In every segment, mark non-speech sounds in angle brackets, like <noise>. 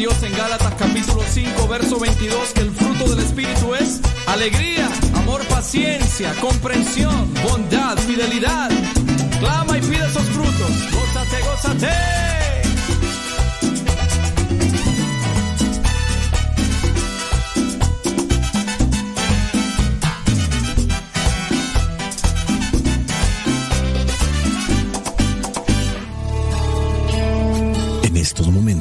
Dios en Gálatas capítulo 5, verso 22, que el fruto del Espíritu es alegría, amor, paciencia, comprensión, bondad, fidelidad. Clama y pide esos frutos. Gózate, gózate.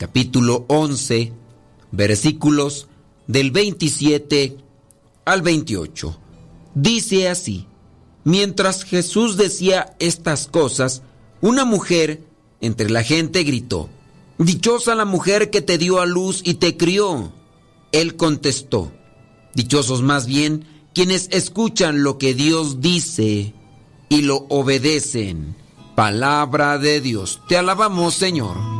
capítulo 11 versículos del 27 al 28. Dice así, mientras Jesús decía estas cosas, una mujer entre la gente gritó, Dichosa la mujer que te dio a luz y te crió. Él contestó, Dichosos más bien quienes escuchan lo que Dios dice y lo obedecen. Palabra de Dios. Te alabamos, Señor.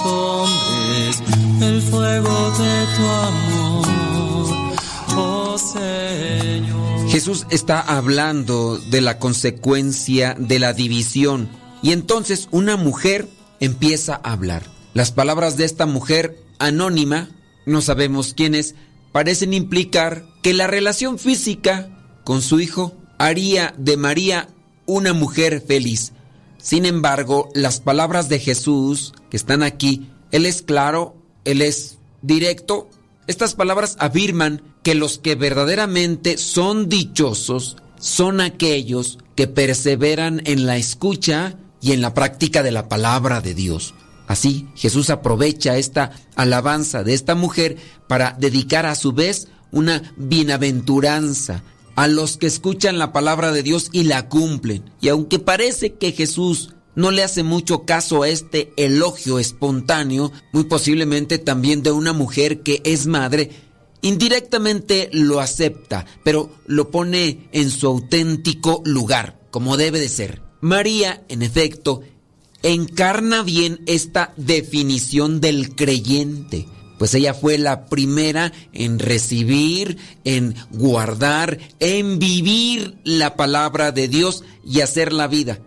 hombres el fuego de tu amor, oh Señor. Jesús está hablando de la consecuencia de la división y entonces una mujer empieza a hablar. Las palabras de esta mujer anónima, no sabemos quién es, parecen implicar que la relación física con su hijo haría de María una mujer feliz. Sin embargo, las palabras de Jesús que están aquí, Él es claro, Él es directo. Estas palabras afirman que los que verdaderamente son dichosos son aquellos que perseveran en la escucha y en la práctica de la palabra de Dios. Así, Jesús aprovecha esta alabanza de esta mujer para dedicar a su vez una bienaventuranza a los que escuchan la palabra de Dios y la cumplen. Y aunque parece que Jesús no le hace mucho caso a este elogio espontáneo, muy posiblemente también de una mujer que es madre, indirectamente lo acepta, pero lo pone en su auténtico lugar, como debe de ser. María, en efecto, encarna bien esta definición del creyente, pues ella fue la primera en recibir, en guardar, en vivir la palabra de Dios y hacer la vida.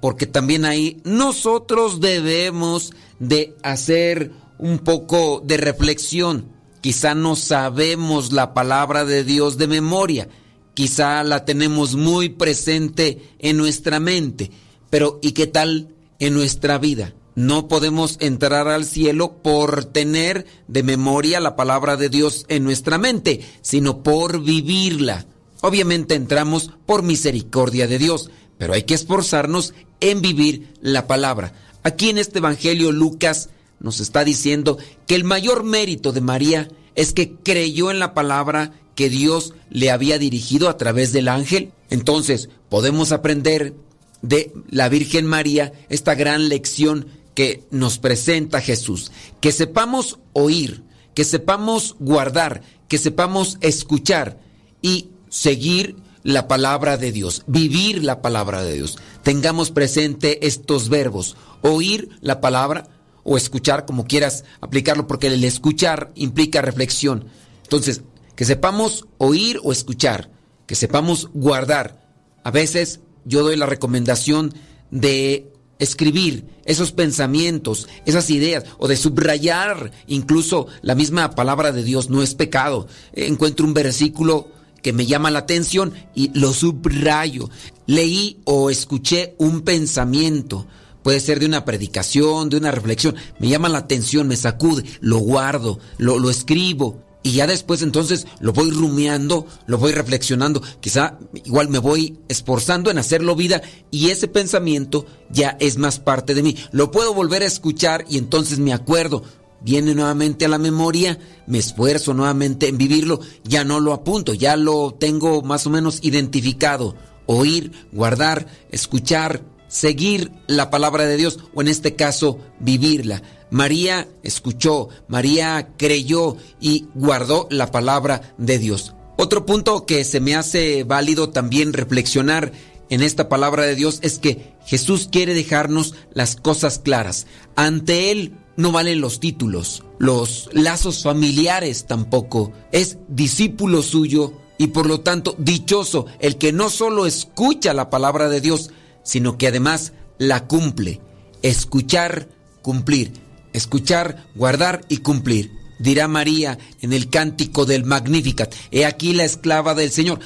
Porque también ahí nosotros debemos de hacer un poco de reflexión. Quizá no sabemos la palabra de Dios de memoria, quizá la tenemos muy presente en nuestra mente, pero ¿y qué tal en nuestra vida? No podemos entrar al cielo por tener de memoria la palabra de Dios en nuestra mente, sino por vivirla. Obviamente entramos por misericordia de Dios, pero hay que esforzarnos en vivir la palabra. Aquí en este Evangelio Lucas nos está diciendo que el mayor mérito de María es que creyó en la palabra que Dios le había dirigido a través del ángel. Entonces podemos aprender de la Virgen María esta gran lección que nos presenta Jesús. Que sepamos oír, que sepamos guardar, que sepamos escuchar y seguir la palabra de Dios, vivir la palabra de Dios. Tengamos presente estos verbos, oír la palabra o escuchar, como quieras aplicarlo, porque el escuchar implica reflexión. Entonces, que sepamos oír o escuchar, que sepamos guardar. A veces yo doy la recomendación de escribir esos pensamientos, esas ideas, o de subrayar incluso la misma palabra de Dios, no es pecado. Encuentro un versículo que me llama la atención y lo subrayo. Leí o escuché un pensamiento, puede ser de una predicación, de una reflexión, me llama la atención, me sacude, lo guardo, lo, lo escribo. Y ya después entonces lo voy rumiando, lo voy reflexionando, quizá igual me voy esforzando en hacerlo vida y ese pensamiento ya es más parte de mí. Lo puedo volver a escuchar y entonces me acuerdo, viene nuevamente a la memoria, me esfuerzo nuevamente en vivirlo, ya no lo apunto, ya lo tengo más o menos identificado. Oír, guardar, escuchar, seguir la palabra de Dios o en este caso vivirla. María escuchó, María creyó y guardó la palabra de Dios. Otro punto que se me hace válido también reflexionar en esta palabra de Dios es que Jesús quiere dejarnos las cosas claras. Ante Él no valen los títulos, los lazos familiares tampoco. Es discípulo suyo y por lo tanto dichoso el que no solo escucha la palabra de Dios, sino que además la cumple. Escuchar, cumplir escuchar, guardar y cumplir. Dirá María en el cántico del Magnificat, he aquí la esclava del Señor,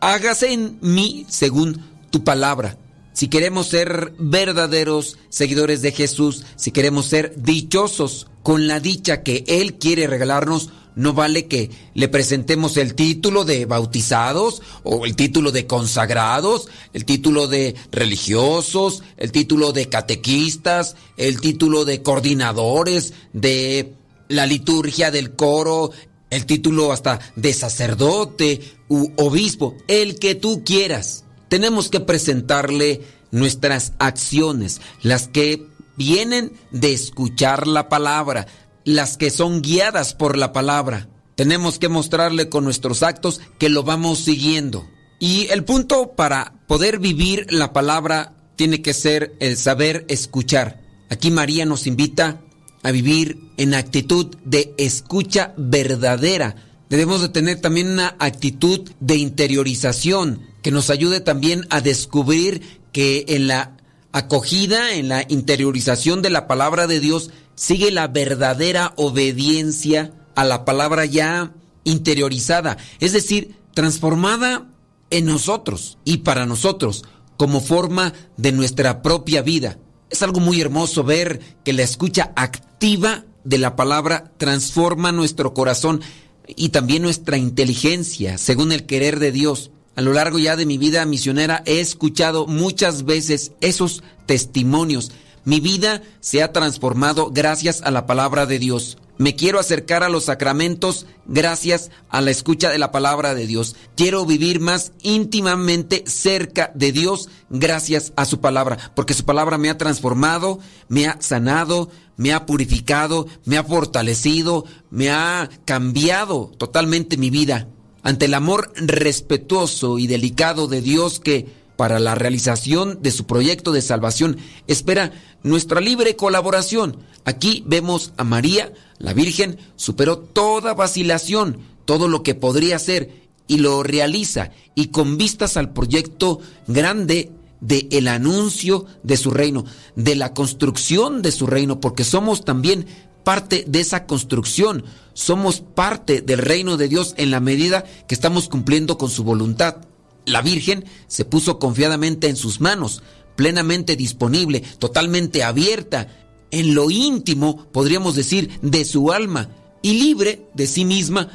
hágase en mí según tu palabra. si queremos ser verdaderos seguidores de Jesús, si queremos ser dichosos con la dicha que Él quiere regalarnos, no vale que le presentemos el título de bautizados o el título de consagrados, el título de religiosos, el título de catequistas, el título de coordinadores de la liturgia del coro, el título hasta de sacerdote u obispo, el que tú quieras. Tenemos que presentarle nuestras acciones, las que vienen de escuchar la palabra, las que son guiadas por la palabra. Tenemos que mostrarle con nuestros actos que lo vamos siguiendo. Y el punto para poder vivir la palabra tiene que ser el saber escuchar. Aquí María nos invita a vivir en actitud de escucha verdadera. Debemos de tener también una actitud de interiorización que nos ayude también a descubrir que en la acogida, en la interiorización de la palabra de Dios, sigue la verdadera obediencia a la palabra ya interiorizada, es decir, transformada en nosotros y para nosotros como forma de nuestra propia vida. Es algo muy hermoso ver que la escucha activa de la palabra transforma nuestro corazón y también nuestra inteligencia según el querer de Dios. A lo largo ya de mi vida misionera he escuchado muchas veces esos testimonios mi vida se ha transformado gracias a la palabra de Dios. Me quiero acercar a los sacramentos gracias a la escucha de la palabra de Dios. Quiero vivir más íntimamente cerca de Dios gracias a su palabra, porque su palabra me ha transformado, me ha sanado, me ha purificado, me ha fortalecido, me ha cambiado totalmente mi vida. Ante el amor respetuoso y delicado de Dios que para la realización de su proyecto de salvación espera nuestra libre colaboración. Aquí vemos a María, la Virgen, superó toda vacilación, todo lo que podría ser y lo realiza y con vistas al proyecto grande de el anuncio de su reino, de la construcción de su reino, porque somos también parte de esa construcción, somos parte del reino de Dios en la medida que estamos cumpliendo con su voluntad. La Virgen se puso confiadamente en sus manos, plenamente disponible, totalmente abierta, en lo íntimo, podríamos decir, de su alma, y libre de sí misma,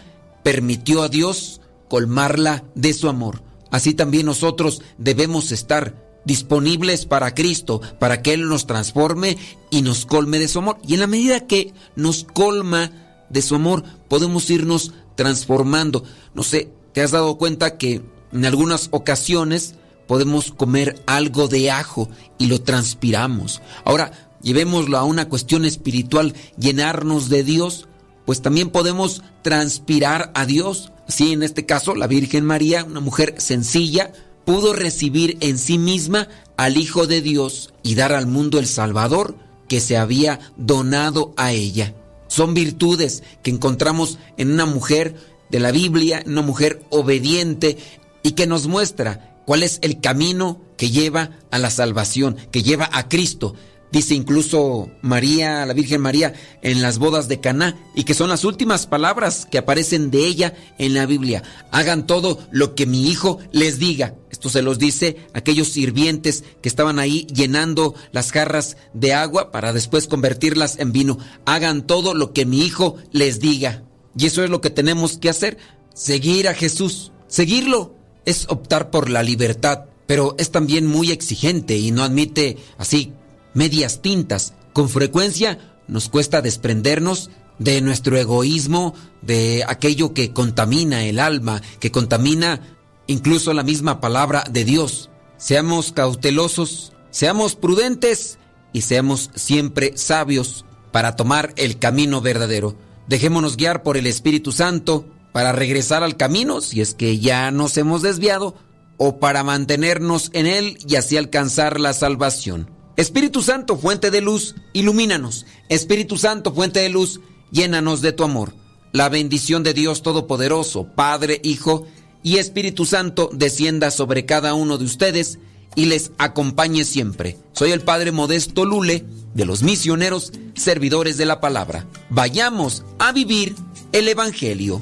permitió a Dios colmarla de su amor. Así también nosotros debemos estar disponibles para Cristo, para que Él nos transforme y nos colme de su amor. Y en la medida que nos colma de su amor, podemos irnos transformando. No sé, ¿te has dado cuenta que en algunas ocasiones podemos comer algo de ajo y lo transpiramos. Ahora, llevémoslo a una cuestión espiritual, llenarnos de Dios, pues también podemos transpirar a Dios. Así en este caso, la Virgen María, una mujer sencilla, pudo recibir en sí misma al Hijo de Dios y dar al mundo el Salvador que se había donado a ella. Son virtudes que encontramos en una mujer de la Biblia, una mujer obediente, y que nos muestra cuál es el camino que lleva a la salvación, que lleva a Cristo. Dice incluso María, la Virgen María, en las bodas de Caná, y que son las últimas palabras que aparecen de ella en la Biblia. Hagan todo lo que mi hijo les diga. Esto se los dice a aquellos sirvientes que estaban ahí llenando las jarras de agua para después convertirlas en vino. Hagan todo lo que mi hijo les diga. Y eso es lo que tenemos que hacer, seguir a Jesús, seguirlo es optar por la libertad, pero es también muy exigente y no admite así medias tintas. Con frecuencia nos cuesta desprendernos de nuestro egoísmo, de aquello que contamina el alma, que contamina incluso la misma palabra de Dios. Seamos cautelosos, seamos prudentes y seamos siempre sabios para tomar el camino verdadero. Dejémonos guiar por el Espíritu Santo para regresar al camino si es que ya nos hemos desviado o para mantenernos en él y así alcanzar la salvación. Espíritu Santo, fuente de luz, ilumínanos. Espíritu Santo, fuente de luz, llénanos de tu amor. La bendición de Dios Todopoderoso, Padre, Hijo y Espíritu Santo descienda sobre cada uno de ustedes y les acompañe siempre. Soy el Padre Modesto Lule de los misioneros servidores de la palabra. Vayamos a vivir el Evangelio.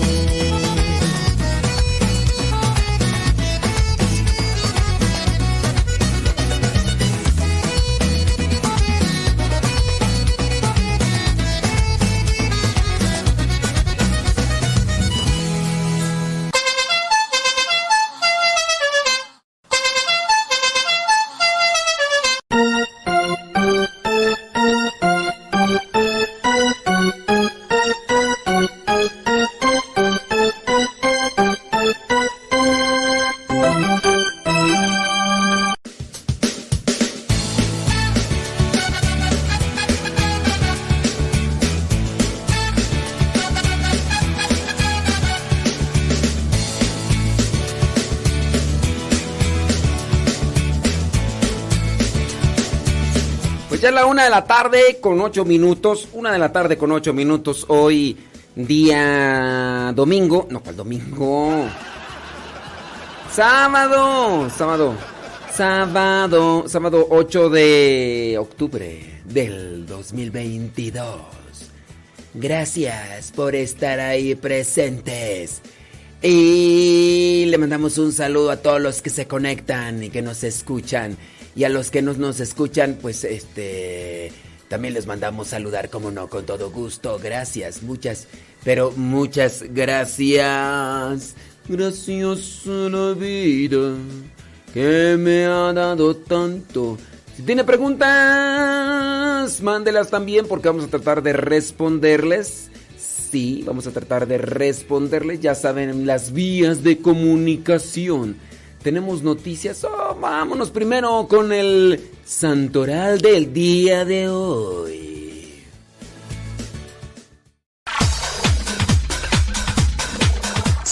Una de la tarde con ocho minutos. Una de la tarde con ocho minutos. Hoy, día domingo. No, ¿cuál domingo? Sábado. Sábado. Sábado. Sábado 8 de octubre del 2022. Gracias por estar ahí presentes. Y le mandamos un saludo a todos los que se conectan y que nos escuchan. Y a los que no nos escuchan, pues este también les mandamos saludar, como no, con todo gusto. Gracias, muchas, pero muchas gracias. Gracias a la vida que me ha dado tanto. Si tiene preguntas, mándelas también porque vamos a tratar de responderles. Sí, vamos a tratar de responderles. Ya saben las vías de comunicación. Tenemos noticias. Oh, vámonos primero con el santoral del día de hoy.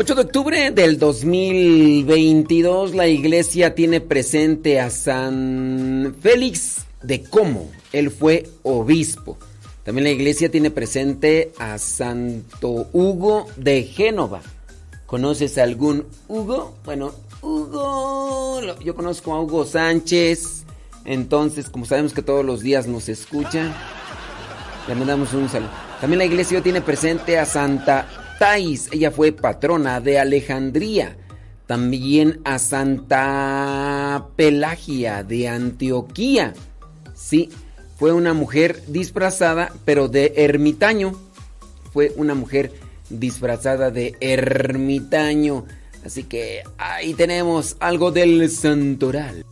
8 de octubre del 2022 la iglesia tiene presente a San Félix de Como. Él fue obispo. También la iglesia tiene presente a Santo Hugo de Génova. ¿Conoces algún Hugo? Bueno, Hugo, yo conozco a Hugo Sánchez. Entonces, como sabemos que todos los días nos escucha, le mandamos un saludo. También la iglesia tiene presente a Santa Ella fue patrona de Alejandría. También a Santa Pelagia de Antioquía. Sí, fue una mujer disfrazada, pero de ermitaño. Fue una mujer disfrazada de ermitaño. Así que ahí tenemos algo del santoral.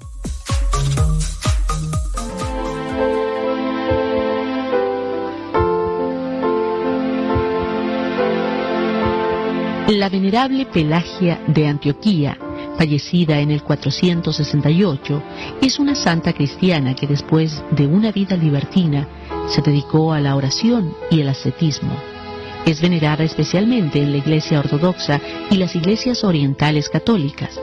La venerable Pelagia de Antioquía, fallecida en el 468, es una santa cristiana que después de una vida libertina se dedicó a la oración y el ascetismo. Es venerada especialmente en la Iglesia Ortodoxa y las iglesias orientales católicas.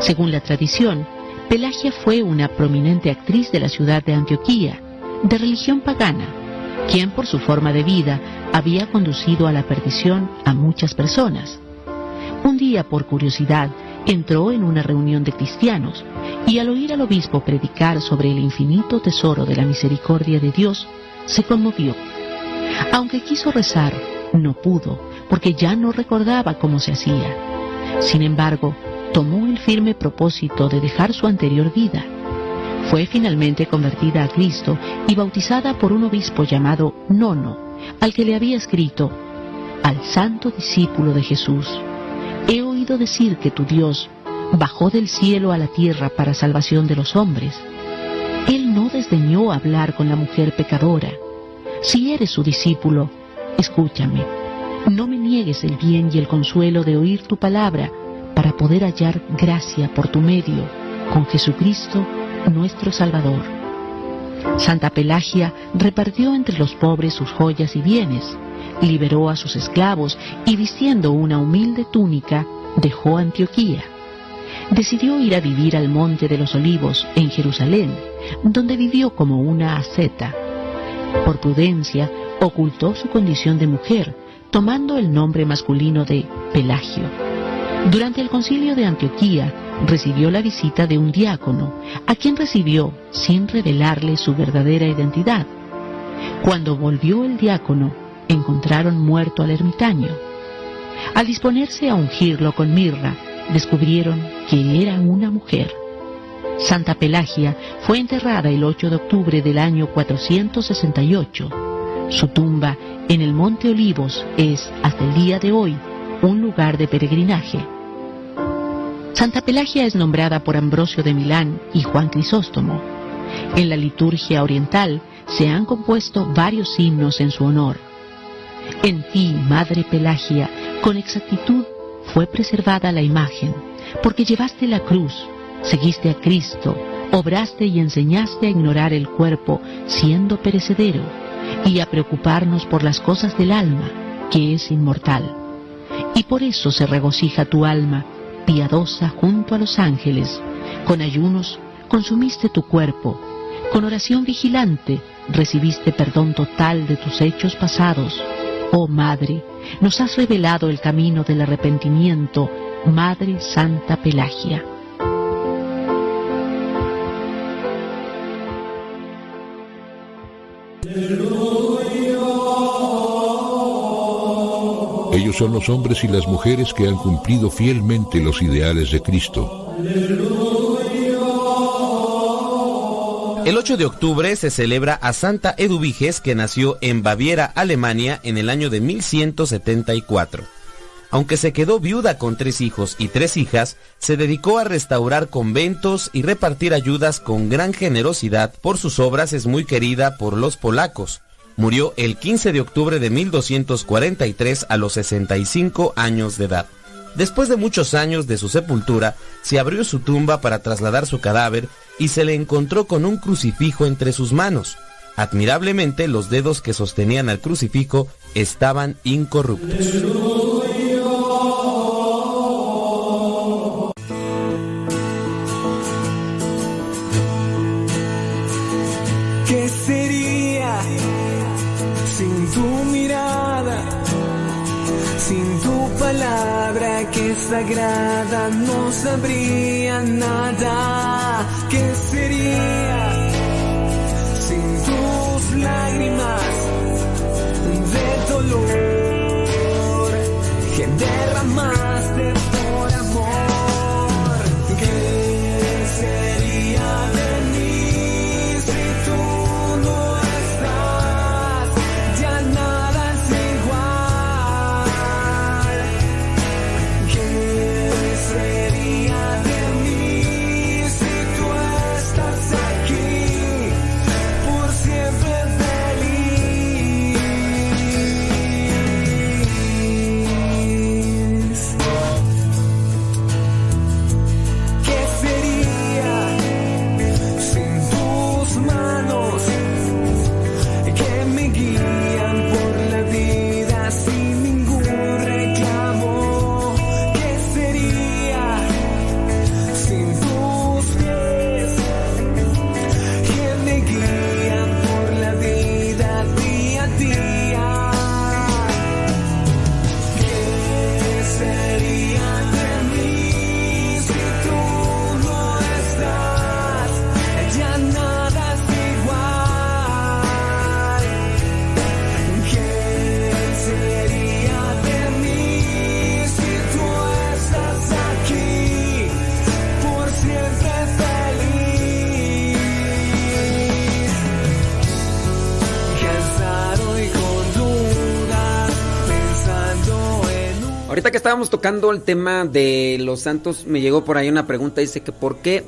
Según la tradición, Pelagia fue una prominente actriz de la ciudad de Antioquía, de religión pagana, quien por su forma de vida había conducido a la perdición a muchas personas. Un día, por curiosidad, entró en una reunión de cristianos y al oír al obispo predicar sobre el infinito tesoro de la misericordia de Dios, se conmovió. Aunque quiso rezar, no pudo, porque ya no recordaba cómo se hacía. Sin embargo, tomó el firme propósito de dejar su anterior vida. Fue finalmente convertida a Cristo y bautizada por un obispo llamado Nono, al que le había escrito, al santo discípulo de Jesús, he oído decir que tu Dios bajó del cielo a la tierra para salvación de los hombres. Él no desdeñó hablar con la mujer pecadora. Si eres su discípulo, escúchame. No me niegues el bien y el consuelo de oír tu palabra para poder hallar gracia por tu medio con Jesucristo nuestro Salvador. Santa Pelagia repartió entre los pobres sus joyas y bienes, liberó a sus esclavos y vistiendo una humilde túnica dejó Antioquía. Decidió ir a vivir al Monte de los Olivos en Jerusalén, donde vivió como una asceta. Por prudencia, ocultó su condición de mujer, tomando el nombre masculino de Pelagio. Durante el concilio de Antioquía, recibió la visita de un diácono, a quien recibió sin revelarle su verdadera identidad. Cuando volvió el diácono, encontraron muerto al ermitaño. Al disponerse a ungirlo con mirra, descubrieron que era una mujer. Santa Pelagia fue enterrada el 8 de octubre del año 468. Su tumba en el Monte Olivos es, hasta el día de hoy, un lugar de peregrinaje. Santa Pelagia es nombrada por Ambrosio de Milán y Juan Crisóstomo. En la liturgia oriental se han compuesto varios himnos en su honor. En ti, Madre Pelagia, con exactitud fue preservada la imagen, porque llevaste la cruz, seguiste a Cristo, obraste y enseñaste a ignorar el cuerpo, siendo perecedero, y a preocuparnos por las cosas del alma, que es inmortal. Y por eso se regocija tu alma, piadosa junto a los ángeles, con ayunos consumiste tu cuerpo, con oración vigilante recibiste perdón total de tus hechos pasados. Oh Madre, nos has revelado el camino del arrepentimiento, Madre Santa Pelagia. Son los hombres y las mujeres que han cumplido fielmente los ideales de Cristo. El 8 de octubre se celebra a Santa Eduviges que nació en Baviera, Alemania en el año de 1174. Aunque se quedó viuda con tres hijos y tres hijas, se dedicó a restaurar conventos y repartir ayudas con gran generosidad. Por sus obras es muy querida por los polacos. Murió el 15 de octubre de 1243 a los 65 años de edad. Después de muchos años de su sepultura, se abrió su tumba para trasladar su cadáver y se le encontró con un crucifijo entre sus manos. Admirablemente los dedos que sostenían al crucifijo estaban incorruptos. Sagrada no sabría nada. ¿Qué sería Ahorita que estábamos tocando el tema de los santos, me llegó por ahí una pregunta, dice que por qué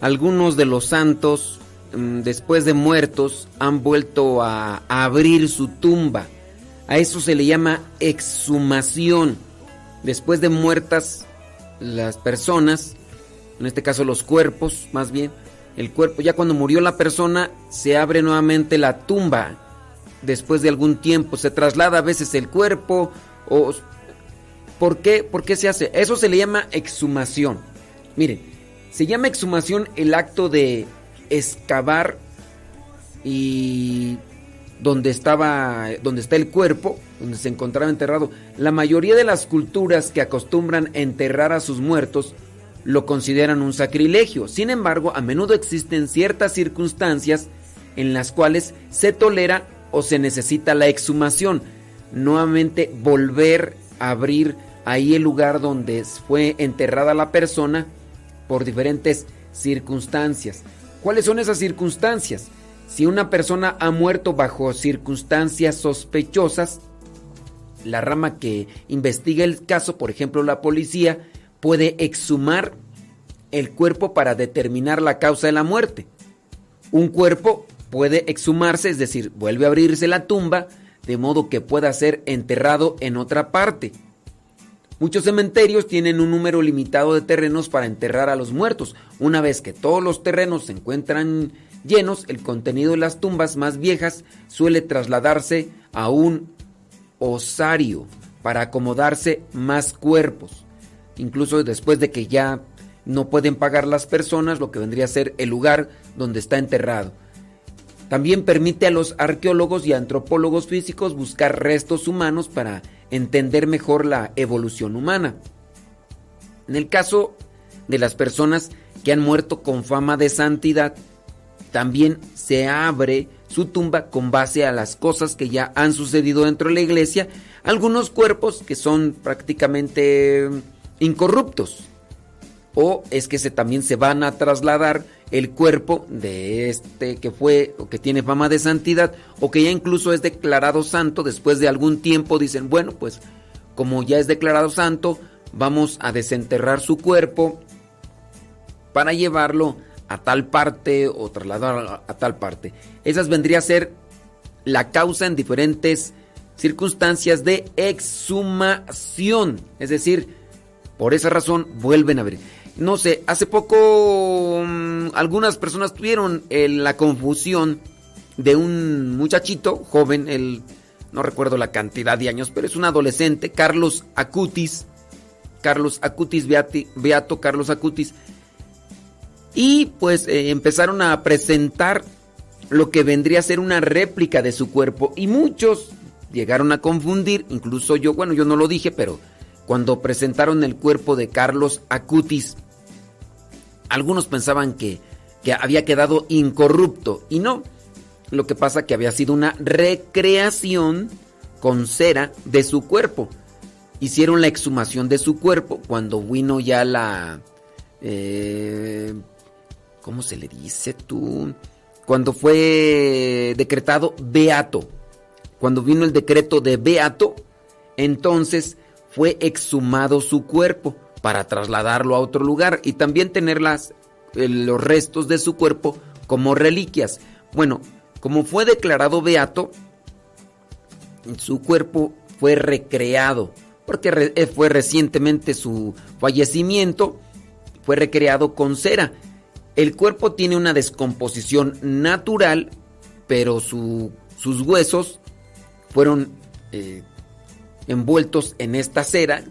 algunos de los santos mm, después de muertos han vuelto a, abrir su tumba. A eso se le llama exhumación. Después de muertas las personas, en este caso los cuerpos, más bien, el cuerpo, ya cuando murió la persona, se abre nuevamente la tumba. Después de algún tiempo se traslada a veces el cuerpo o ¿Por qué? ¿Por qué se hace? Eso se le llama exhumación. Miren, se llama exhumación el acto de excavar y donde estaba donde está el cuerpo, donde se encontraba enterrado. La mayoría de las culturas que acostumbran enterrar a sus muertos lo consideran un sacrilegio. Sin embargo, a menudo existen ciertas circunstancias en las cuales se tolera o se necesita la exhumación. Nuevamente volver a abrir ahí el lugar donde fue enterrada la persona por diferentes circunstancias. ¿Cuáles son esas circunstancias? Si una persona ha muerto bajo circunstancias sospechosas, la rama que investiga el caso, por ejemplo la policía, puede exhumar el cuerpo para determinar la causa de la muerte. Un cuerpo puede exhumarse, es decir, vuelve a abrirse la tumba, de modo que pueda ser enterrado en otra parte. Muchos cementerios tienen un número limitado de terrenos para enterrar a los muertos. Una vez que todos los terrenos se encuentran llenos, el contenido de las tumbas más viejas suele trasladarse a un osario para acomodarse más cuerpos. Incluso después de que ya no pueden pagar las personas, lo que vendría a ser el lugar donde está enterrado. También permite a los arqueólogos y antropólogos físicos buscar restos humanos para entender mejor la evolución humana. En el caso de las personas que han muerto con fama de santidad, también se abre su tumba con base a las cosas que ya han sucedido dentro de la iglesia, algunos cuerpos que son prácticamente incorruptos. O es que también se van a trasladar el cuerpo de este que fue o que tiene fama de santidad o que ya incluso es declarado santo después de algún tiempo dicen, bueno, pues como ya es declarado santo, vamos a desenterrar su cuerpo para llevarlo a tal parte o trasladarlo a tal parte. Esas vendría a ser la causa en diferentes circunstancias de exhumación, es decir, por esa razón vuelven a abrir no sé, hace poco mm, algunas personas tuvieron eh, la confusión de un muchachito joven, el, no recuerdo la cantidad de años, pero es un adolescente, Carlos Acutis, Carlos Acutis, Beato Carlos Acutis, y pues eh, empezaron a presentar lo que vendría a ser una réplica de su cuerpo y muchos llegaron a confundir, incluso yo, bueno, yo no lo dije, pero cuando presentaron el cuerpo de Carlos Acutis, algunos pensaban que, había quedado incorrupto y no. Lo que pasa que había sido una recreación con cera de su cuerpo. Hicieron la exhumación de su cuerpo cuando vino ya la... Eh, ¿Cómo se le dice tú? Cuando fue decretado beato. Cuando vino el decreto de beato, entonces fue exhumado su cuerpo para trasladarlo a otro lugar y también tener eh, los restos de su cuerpo como reliquias. Bueno, como fue declarado beato, su cuerpo fue recreado, porque eh, fue recientemente su fallecimiento, fue recreado con cera. El cuerpo tiene una descomposición natural, pero sus huesos fueron eh, envueltos en esta cera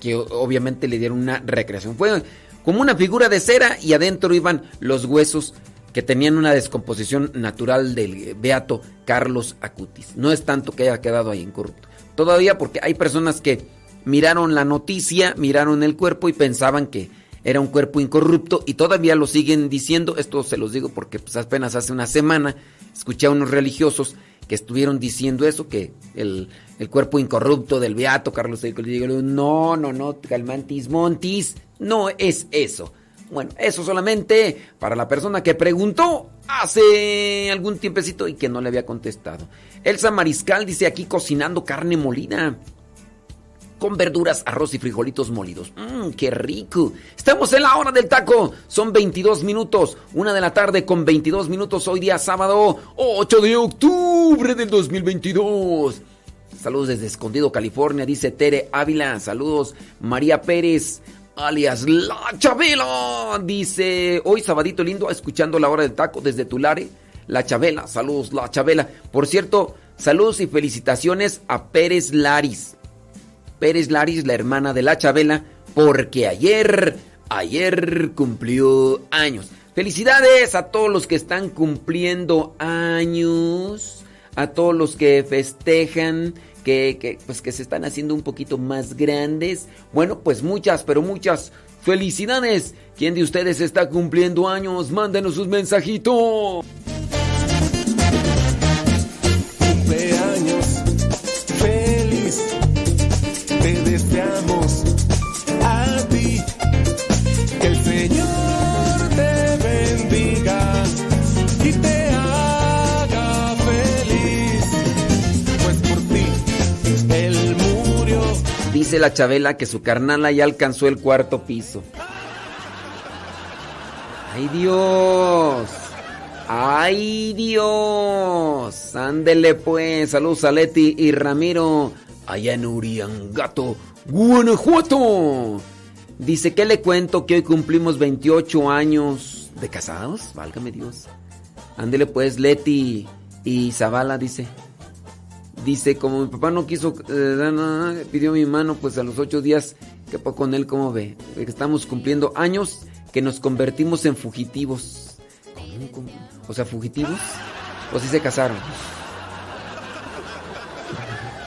que obviamente le dieron una recreación. Fue como una figura de cera y adentro iban los huesos que tenían una descomposición natural del beato Carlos Acutis. No es tanto que haya quedado ahí incorrupto. Todavía porque hay personas que miraron la noticia, miraron el cuerpo y pensaban que era un cuerpo incorrupto y todavía lo siguen diciendo. Esto se los digo porque pues, apenas hace una semana escuché a unos religiosos que estuvieron diciendo eso, que el, cuerpo incorrupto del beato Carlos digo, no, no, no, calmantis montis, no es eso. Bueno, eso solamente para la persona que preguntó hace algún tiempecito y que no le había contestado. Elsa Mariscal dice aquí cocinando carne molida. Con verduras, arroz y frijolitos molidos. Mmm, qué rico. Estamos en la hora del taco. Son 22 minutos. Una de la tarde con 22 minutos. Hoy día sábado 8 de octubre del 2022. Saludos desde Escondido, California. Dice Tere Ávila. Saludos María Pérez. Alias La Chabela. Dice, hoy sabadito lindo, escuchando la hora del taco desde Tulare. La Chabela. Saludos La Chabela. Por cierto, saludos y felicitaciones a Pérez Laris. Pérez Laris, la hermana de la Chabela, porque ayer, ayer cumplió años. Felicidades a todos los que están cumpliendo años, a todos los que festejan, que, que, pues que se están haciendo un poquito más grandes. Bueno, pues muchas, pero muchas felicidades. ¿Quién de ustedes está cumpliendo años? Mándenos sus mensajitos. La Chabela que su carnala ya alcanzó el cuarto piso. ¡Ay Dios! ¡Ay Dios! Ándele pues, saludos a Leti y Ramiro, allá en Uriangato, Guanajuato. Dice, ¿qué le cuento? Que hoy cumplimos 28 años de casados, válgame Dios. Ándele pues, Leti y Zavala, dice. Dice, como mi papá no quiso eh, pidió mi mano, pues a los ocho días, ¿qué pasó con él? ¿Cómo ve? Que estamos cumpliendo años que nos convertimos en fugitivos. ¿Cómo? O sea, fugitivos. O si se casaron.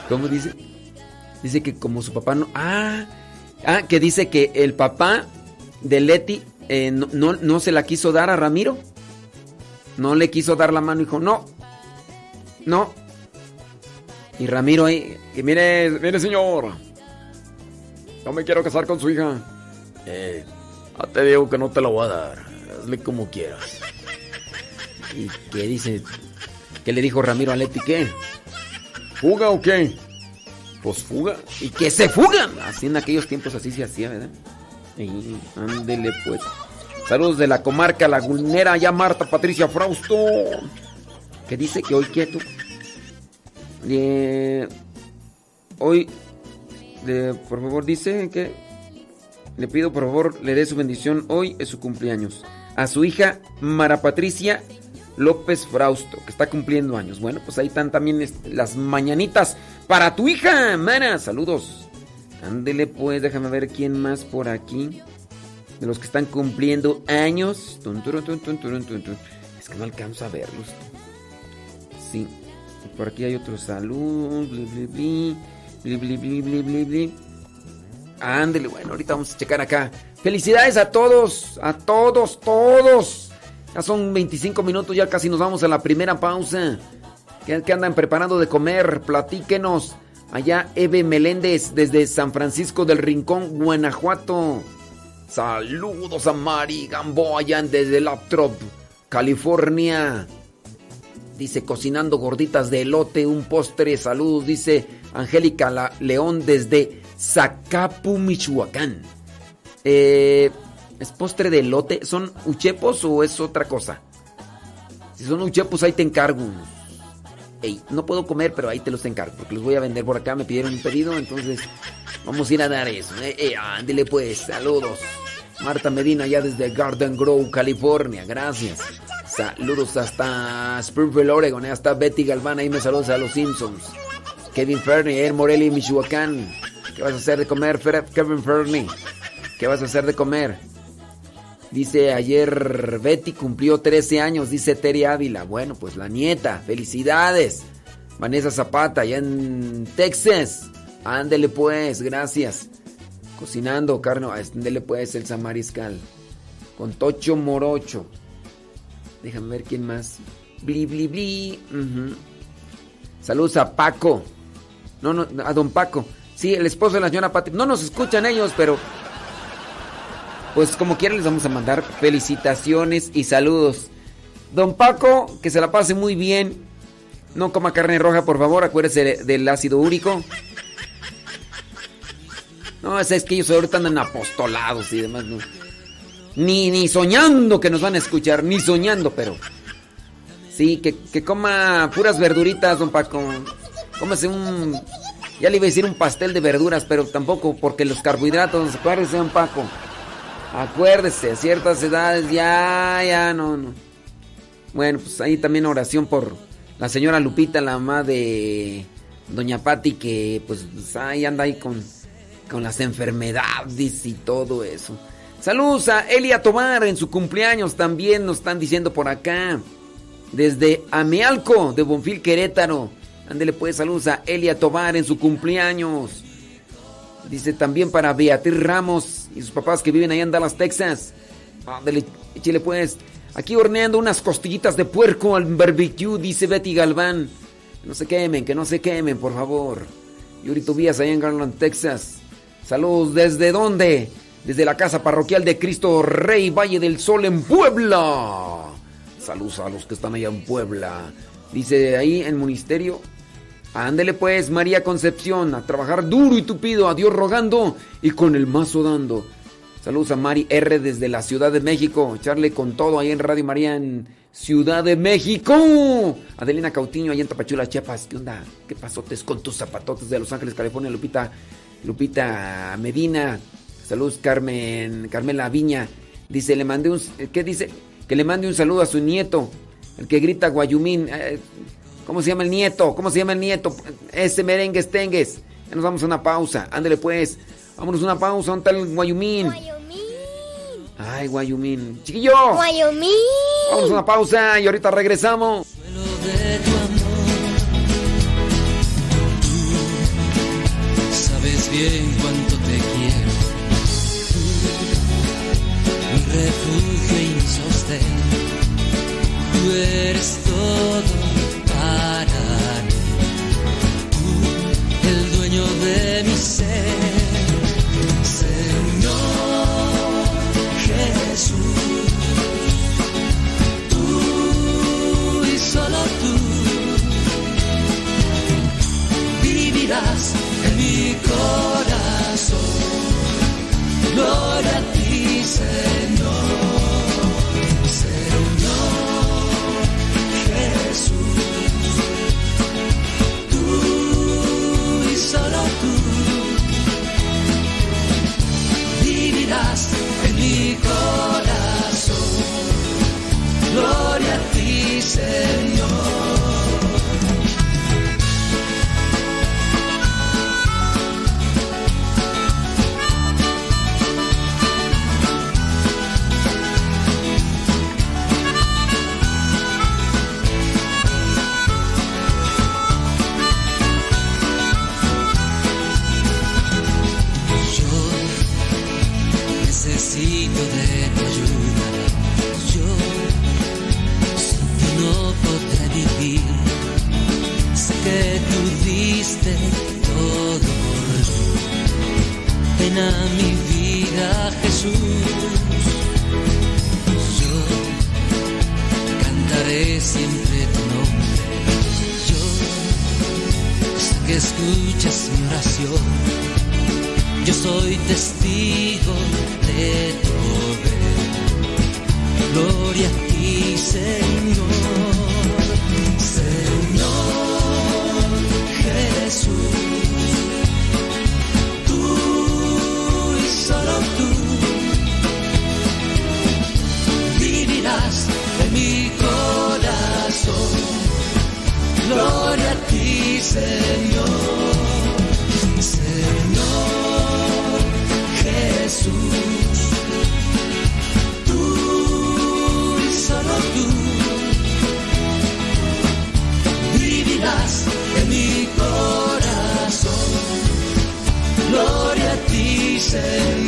¿Cómo dice? Dice que como su papá no. Ah, ah que dice que el papá de Leti eh, no, no, no se la quiso dar a Ramiro. No le quiso dar la mano. Dijo, no. No. Y Ramiro ahí, que mire, mire señor. No me quiero casar con su hija. Eh, ya te digo que no te la voy a dar. Hazle como quieras. ¿Y qué dice? ¿Qué le dijo Ramiro a Leti? ¿Qué? ¿Fuga o qué? Pues fuga. ¿Y que se fugan? Así en aquellos tiempos así se hacía, ¿verdad? Y ándele pues. Saludos de la comarca lagunera, ya Marta Patricia Frausto. Que dice que hoy quieto. Eh, hoy, por favor, dice que le pido por favor le dé su bendición. Hoy es su cumpleaños. A su hija Mara Patricia López Frausto, que está cumpliendo años. Bueno, pues ahí están también las mañanitas para tu hija, Mara. Saludos. Ándele pues, déjame ver quién más por aquí. De los que están cumpliendo años. Es que no alcanzo a verlos. Sí. Por aquí hay otro salud. Bli, bli, bli. Ándele, bueno, ahorita vamos a checar acá. Felicidades a todos, a todos, todos. Ya son 25 minutos, ya casi nos vamos a la primera pausa. ¿Qué, andan preparando de comer? Platíquenos. Allá Eve Meléndez desde San Francisco del Rincón, Guanajuato. Saludos a Mari Gamboa desde Laptrop, California. Dice cocinando gorditas de elote, un postre. Saludos, dice Angélica León desde Zacapu, Michoacán. Eh, ¿Es postre de elote? ¿Son uchepos o es otra cosa? Si son uchepos, ahí te encargo. Ey, no puedo comer, pero ahí te los encargo. Porque los voy a vender por acá. Me pidieron un pedido, entonces vamos a ir a dar eso. Eh, eh, pues, saludos. Marta Medina, ya desde Garden Grove, California. Gracias. Saludos hasta Springfield, Oregon. Hasta Betty Galván. Ahí me saludos a los Simpsons. Kevin Fernie, El Morelli, Michoacán. ¿Qué vas a hacer de comer, Kevin Fernie? ¿Qué vas a hacer de comer? Dice ayer Betty cumplió 13 años, dice Terry Ávila. Bueno, pues la nieta, felicidades. Vanessa Zapata, allá en Texas. Ándele pues, gracias. Cocinando carne, ándele pues el Samariscal. Con Tocho Morocho. Déjame ver quién más. Bli, bli, bli. Saludos a Paco. No, no, a don Paco. Sí, el esposo de la señora Pati. No nos escuchan ellos, pero pues como quiera les vamos a mandar felicitaciones y saludos. Don Paco, que se la pase muy bien. No coma carne roja, por favor, acuérdese del ácido úrico. No, es que ellos ahorita andan apostolados y demás. ¿no? Ni, ni soñando que nos van a escuchar, ni soñando, pero... Sí, que, que coma puras verduritas, don Paco. Cómase un... Ya le iba a decir un pastel de verduras, pero tampoco, porque los carbohidratos, acuérdese, don Paco. Acuérdese, a ciertas edades ya, ya, no, no. Bueno, pues ahí también oración por la señora Lupita, la mamá de Doña Patti, que pues, pues ahí anda ahí con, con las enfermedades y todo eso. Saludos a Elia Tobar en su cumpleaños también nos están diciendo por acá. Desde Amealco de Bonfil Querétaro. Ándele pues saludos a Elia Tobar en su cumpleaños. Dice también para Beatriz Ramos y sus papás que viven allá en Dallas, Texas. Ándele, échale pues. Aquí horneando unas costillitas de puerco al barbecue, dice Betty Galván. Que no se quemen, que no se quemen, por favor. Yuri Tobías allá en Garland, Texas. Saludos, ¿desde dónde? Desde la casa parroquial de Cristo Rey Valle del Sol en Puebla. Saludos a los que están allá en Puebla. Dice ahí en ministerio. Ándele pues, María Concepción, a trabajar duro y tupido, a Dios rogando y con el mazo dando. Saludos a Mari R desde la Ciudad de México. Echarle con todo ahí en Radio María en Ciudad de México. Adelina Cautiño ahí en Tapachula, Chiapas. ¿Qué onda? ¿Qué pasotes con tus zapatotes de Los Ángeles, California? Lupita, Lupita Medina. Saludos Carmen, Carmela Viña. Dice, le mandé un... ¿Qué dice? Que le mande un saludo a su nieto. El que grita Guayumín. Eh, ¿Cómo se llama el nieto? ¿Cómo se llama el nieto? Ese merengues tengues. Ya nos vamos a una pausa. Ándale pues. Vámonos a una pausa. ¿Dónde está el Guayumín? Guayumín. Ay, Guayumín. Chiquillo. Guayumín. Vamos a una pausa y ahorita regresamos. de tu amor. Tú sabes bien cuánto Tú eres todo para mí. Tú, el dueño de mi ser. Señor Jesús. Tú y solo tú vivirás en mi corazón. Gloria a ti. Señor solo tú vivirás en mi corazón. Gloria a ti, Señor. Necesito. Yo sin ti no podré vivir. Sé que tú diste todo por mí. Ven a mi vida, Jesús. Yo cantaré siempre tu nombre. Yo sé que escuchas mi oración. Yo soy testigo de tu. Gloria a ti, Señor. Señor Jesús. Tú y solo tú vivirás en mi corazón. Gloria a ti, Señor. Ti,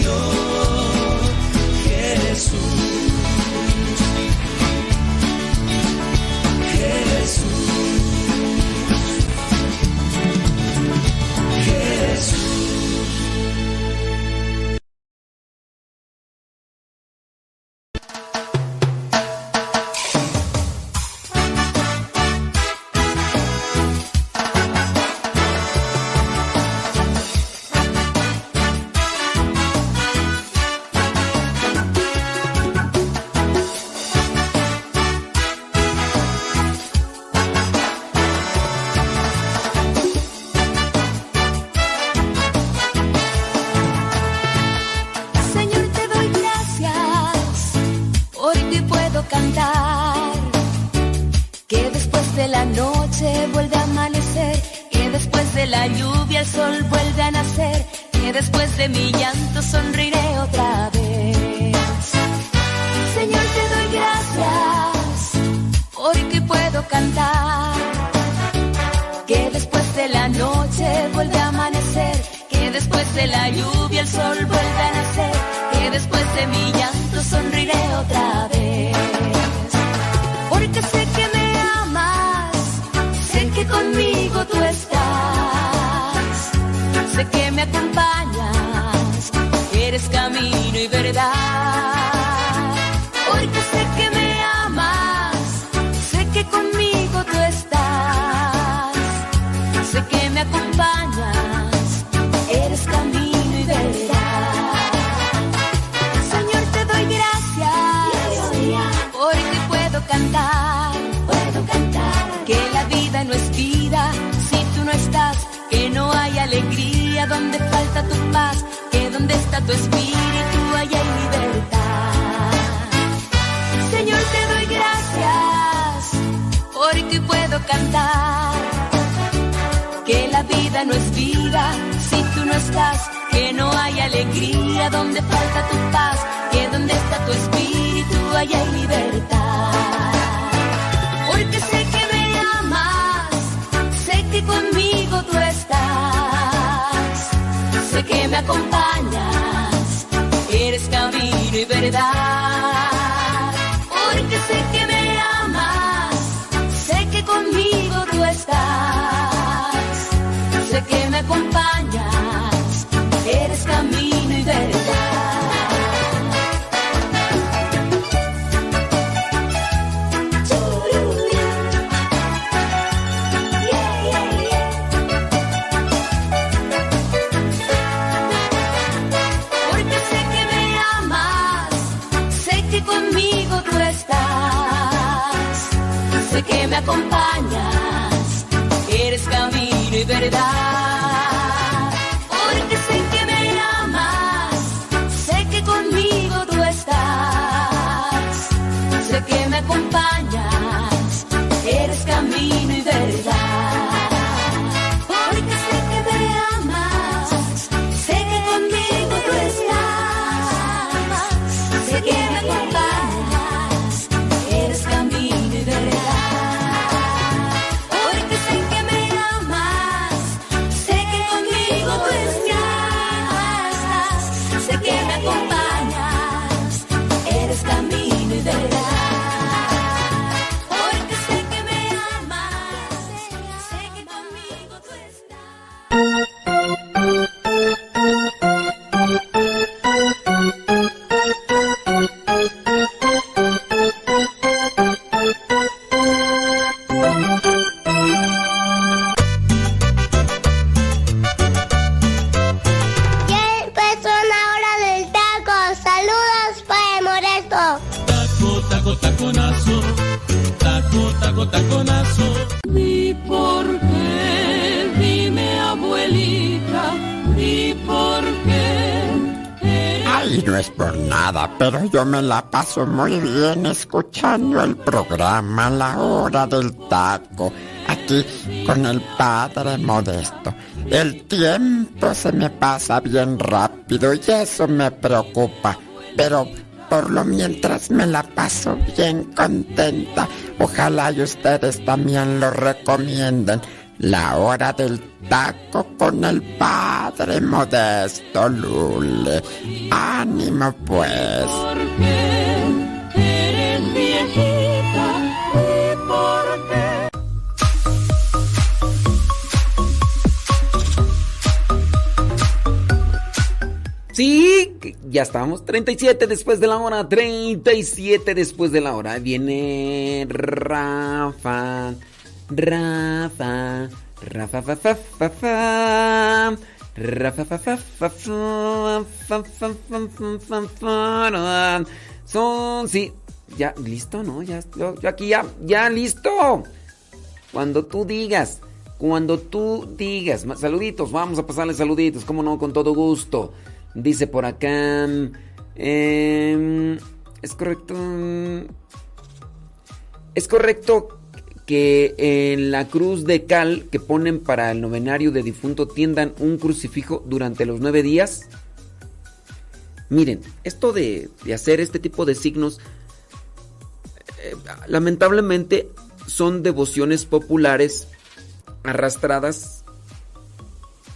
yo me la paso muy bien escuchando el programa La Hora del Taco, aquí con el Padre Modesto. El tiempo se me pasa bien rápido y eso me preocupa, pero por lo mientras me la paso bien contenta. Ojalá y ustedes también lo recomienden. La Hora del Taco Taco con el padre modesto Lule. Ánimo pues. Porque eres viejita. Sí, ya estamos. 37 después de la hora. 37 después de la hora. Viene Rafa. Rafa. Son, sí, ya, listo, ¿no? Ya, yo, aquí ya, ya, listo. Cuando tú digas, cuando tú digas, saluditos, vamos a pasarle saluditos, cómo no, con todo gusto. Dice por acá, es correcto, es correcto que en la cruz de cal que ponen para el novenario de difunto tiendan un crucifijo durante los nueve días? Miren, esto de, de hacer este tipo de signos, eh, lamentablemente son devociones populares arrastradas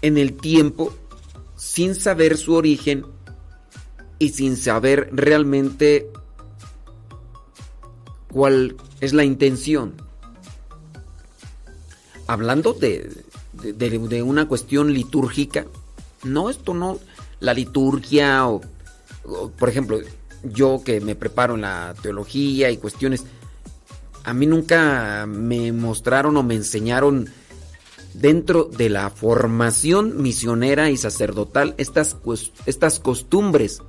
en el tiempo sin saber su origen y sin saber realmente cuál es la intención. Hablando de, de, una cuestión litúrgica, no, esto no, la liturgia o, o, por ejemplo, yo que me preparo en la teología y cuestiones, a mí nunca me mostraron o me enseñaron dentro de la formación misionera y sacerdotal estas, estas costumbres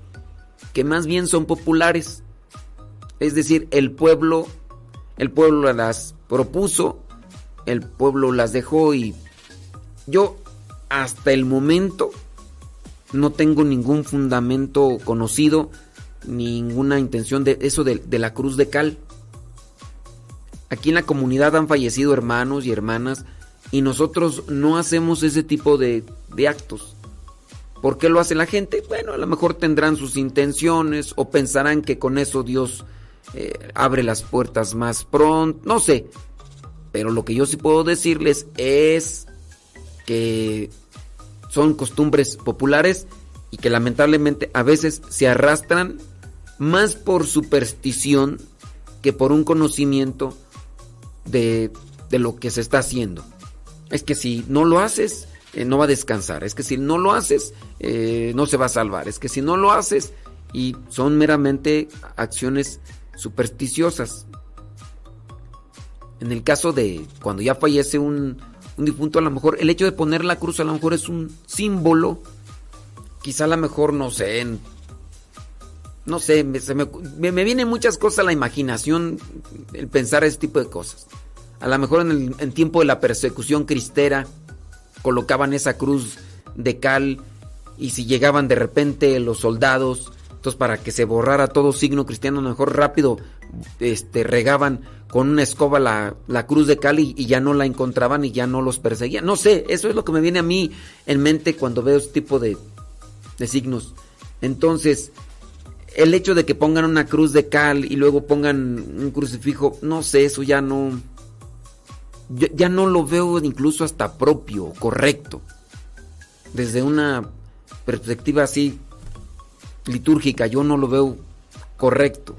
que más bien son populares. Es decir, el pueblo, el pueblo las propuso, el pueblo las dejó y yo hasta el momento no tengo ningún fundamento conocido, ninguna intención de eso de, la cruz de cal. Aquí en la comunidad han fallecido hermanos y hermanas y nosotros no hacemos ese tipo de, de, actos. ¿Por qué lo hace la gente? Bueno, a lo mejor tendrán sus intenciones o pensarán que con eso Dios eh, abre las puertas más pronto, no sé. Pero lo que yo sí puedo decirles es que son costumbres populares y que lamentablemente a veces se arrastran más por superstición que por un conocimiento de, de lo que se está haciendo. Es que si no lo haces, eh, no va a descansar. Es que si no lo haces, eh, no se va a salvar. Es que si no lo haces, y son meramente acciones supersticiosas. En el caso de cuando ya fallece un, un, difunto, a lo mejor el hecho de poner la cruz a lo mejor es un símbolo. Quizá a lo mejor, no sé, en, no sé, me, me, me vienen muchas cosas a la imaginación el pensar ese tipo de cosas. A lo mejor en el en tiempo de la persecución cristera colocaban esa cruz de cal y si llegaban de repente los soldados, entonces para que se borrara todo signo cristiano, mejor rápido este, regaban con una escoba la, la cruz de cal y, ya no la encontraban y ya no los perseguían. No sé, eso es lo que me viene a mí en mente cuando veo este tipo de, de signos. Entonces, el hecho de que pongan una cruz de cal y luego pongan un crucifijo, no sé, eso ya no ya no lo veo incluso hasta propio, correcto. Desde una perspectiva así litúrgica, yo no lo veo correcto.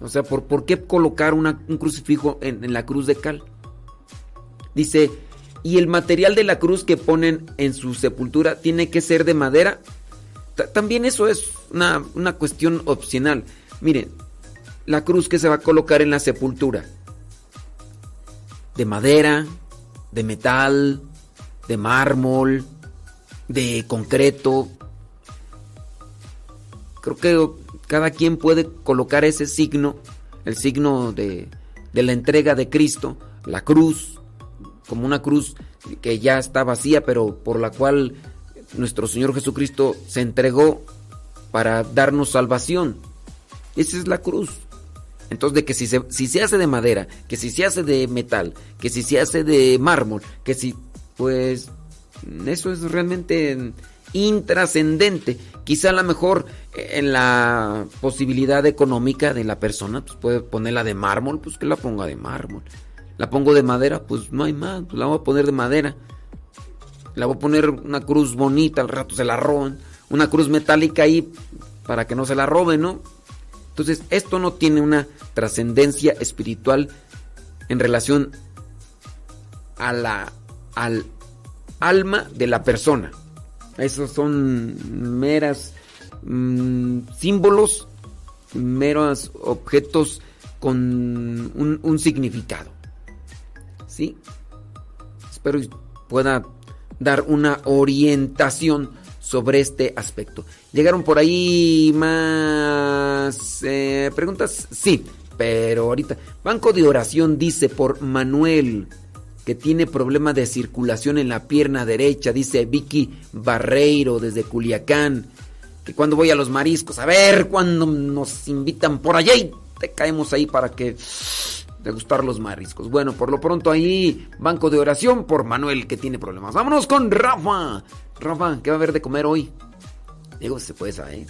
O sea, ¿por, por qué colocar un crucifijo en, la cruz de cal? Dice, y el material de la cruz que ponen en su sepultura tiene que ser de madera. También eso es una, una cuestión opcional. Miren, la cruz que se va a colocar en la sepultura de madera, de metal, de mármol, de concreto. Creo que cada quien puede colocar ese signo, el signo de, de, la entrega de Cristo, la cruz, como una cruz que ya está vacía, pero por la cual nuestro Señor Jesucristo se entregó para darnos salvación. Esa es la cruz. Entonces, de que si se, si se hace de madera, que si se hace de metal, que si se hace de mármol, que si, pues, eso es realmente intrascendente. Quizá a lo mejor en la posibilidad económica de la persona, pues puede ponerla de mármol, pues que la ponga de mármol. La pongo de madera, pues no hay más, pues la voy a poner de madera. La voy a poner una cruz bonita, al rato se la roban. Una cruz metálica ahí para que no se la roben, ¿no? Entonces, esto no tiene una trascendencia espiritual en relación a la, al alma de la persona. Esos son meras mmm, símbolos, meros objetos con un, un significado. ¿Sí? Espero pueda dar una orientación sobre este aspecto. ¿Llegaron por ahí más eh, preguntas? Sí, pero ahorita. Banco de oración dice por Manuel que tiene problema de circulación en la pierna derecha, dice Vicky Barreiro desde Culiacán. Que cuando voy a los mariscos, a ver cuando nos invitan por allá y te caemos ahí para que degustar los mariscos. Bueno, por lo pronto ahí, banco de oración por Manuel que tiene problemas. Vámonos con Rafa. Rafa, ¿qué va a haber de comer hoy? Digo, se puede saber.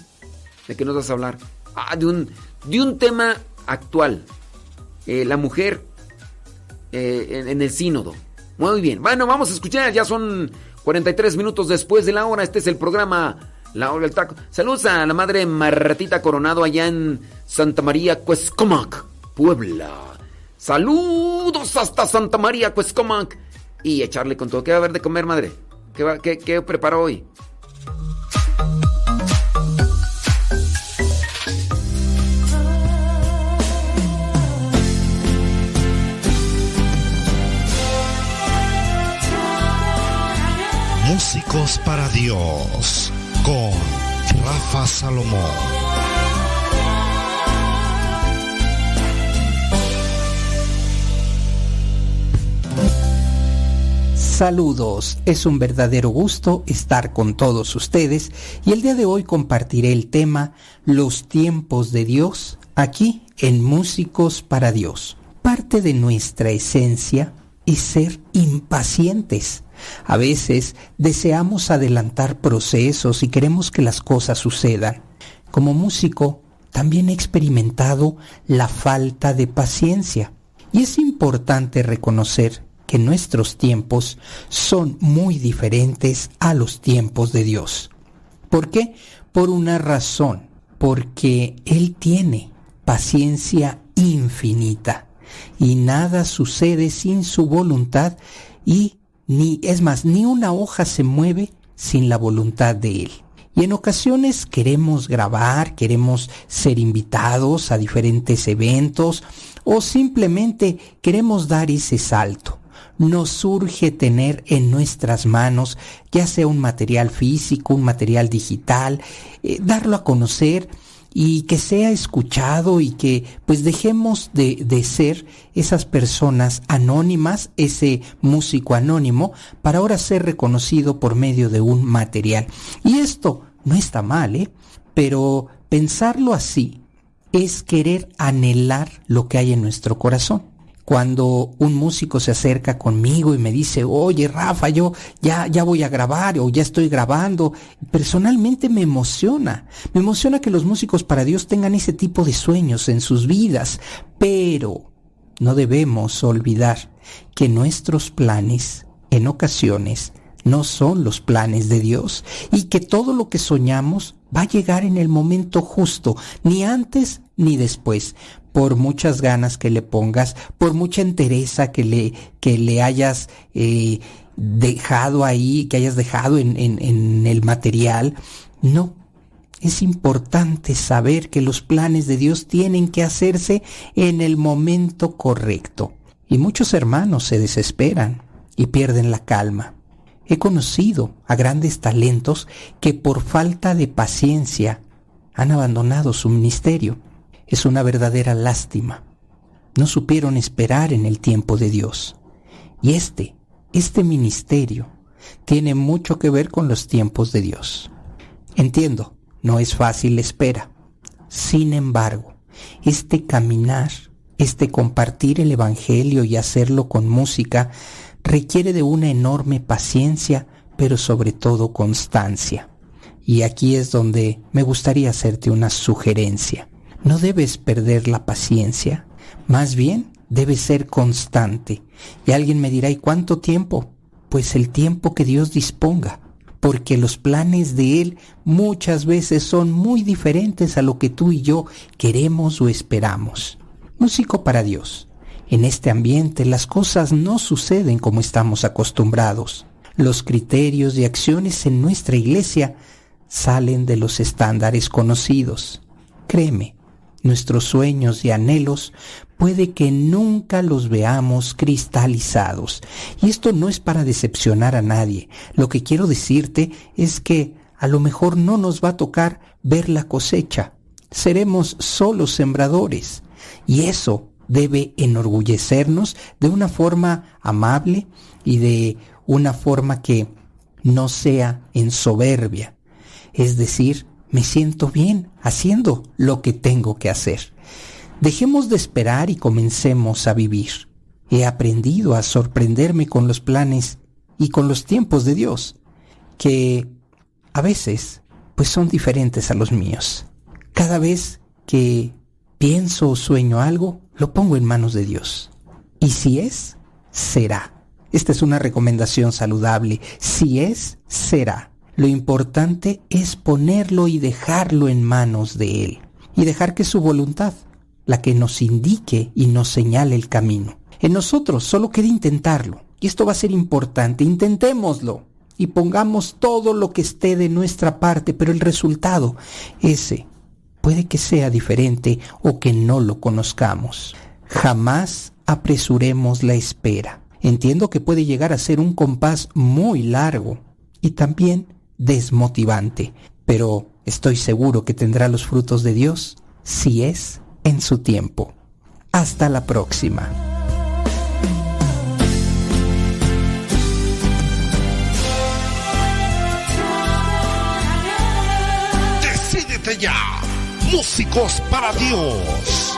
¿De qué nos vas a hablar? Ah, de un, de un tema actual. Eh, la mujer eh, en, el sínodo. Muy bien. Bueno, vamos a escuchar. Ya son 43 minutos después de la hora. Este es el programa La Hora del Taco. Saludos a la madre Marratita Coronado allá en Santa María, Cuescomac, Puebla. Saludos hasta Santa María, Cuescomac. Y echarle con todo. ¿Qué va a haber de comer, madre? ¿Qué, va, qué, qué hoy? Músicos para Dios con Rafa Salomón. Saludos, es un verdadero gusto estar con todos ustedes y el día de hoy compartiré el tema Los tiempos de Dios aquí en Músicos para Dios. Parte de nuestra esencia es ser impacientes. A veces deseamos adelantar procesos y queremos que las cosas sucedan. Como músico, también he experimentado la falta de paciencia. Y es importante reconocer que nuestros tiempos son muy diferentes a los tiempos de Dios. ¿Por qué? Por una razón, porque Él tiene paciencia infinita y nada sucede sin su voluntad y ni es más, ni una hoja se mueve sin la voluntad de él. Y en ocasiones queremos grabar, queremos ser invitados a diferentes eventos o simplemente queremos dar ese salto. Nos surge tener en nuestras manos ya sea un material físico, un material digital, eh, darlo a conocer y que sea escuchado y que pues dejemos de, de, ser esas personas anónimas, ese músico anónimo, para ahora ser reconocido por medio de un material. Y esto no está mal, ¿eh? Pero pensarlo así es querer anhelar lo que hay en nuestro corazón cuando un músico se acerca conmigo y me dice, oye Rafa, yo ya, ya voy a grabar o ya estoy grabando, personalmente me emociona. Me emociona que los músicos para Dios tengan ese tipo de sueños en sus vidas, pero no debemos olvidar que nuestros planes en ocasiones no son los planes de Dios y que todo lo que soñamos va a llegar en el momento justo, ni antes ni después, por muchas ganas que le pongas, por mucha entereza que le, que le hayas eh, dejado ahí, que hayas dejado en, en, en el material. No, es importante saber que los planes de Dios tienen que hacerse en el momento correcto. Y muchos hermanos se desesperan y pierden la calma. He conocido a grandes talentos que por falta de paciencia han abandonado su ministerio. Es una verdadera lástima. No supieron esperar en el tiempo de Dios. Y este, este ministerio, tiene mucho que ver con los tiempos de Dios. Entiendo, no es fácil la espera. Sin embargo, este caminar, este compartir el Evangelio y hacerlo con música, requiere de una enorme paciencia, pero sobre todo constancia. Y aquí es donde me gustaría hacerte una sugerencia. No debes perder la paciencia, más bien debes ser constante. Y alguien me dirá, ¿y cuánto tiempo? Pues el tiempo que Dios disponga, porque los planes de Él muchas veces son muy diferentes a lo que tú y yo queremos o esperamos. Músico para Dios. En este ambiente las cosas no suceden como estamos acostumbrados. Los criterios y acciones en nuestra iglesia salen de los estándares conocidos. Créeme, nuestros sueños y anhelos puede que nunca los veamos cristalizados. Y esto no es para decepcionar a nadie. Lo que quiero decirte es que a lo mejor no nos va a tocar ver la cosecha. Seremos solo sembradores. Y eso debe enorgullecernos de una forma amable y de una forma que no sea en soberbia. Es decir, me siento bien haciendo lo que tengo que hacer. Dejemos de esperar y comencemos a vivir. He aprendido a sorprenderme con los planes y con los tiempos de Dios, que a veces pues son diferentes a los míos. Cada vez que pienso o sueño algo, lo pongo en manos de Dios. Y si es, será. Esta es una recomendación saludable. Si es, será. Lo importante es ponerlo y dejarlo en manos de Él. Y dejar que su voluntad, la que nos indique y nos señale el camino. En nosotros solo queda intentarlo. Y esto va a ser importante. Intentémoslo. Y pongamos todo lo que esté de nuestra parte. Pero el resultado, ese, puede que sea diferente o que no lo conozcamos. Jamás apresuremos la espera. Entiendo que puede llegar a ser un compás muy largo y también desmotivante, pero estoy seguro que tendrá los frutos de Dios si es en su tiempo. Hasta la próxima. Decídete ya, músicos para Dios.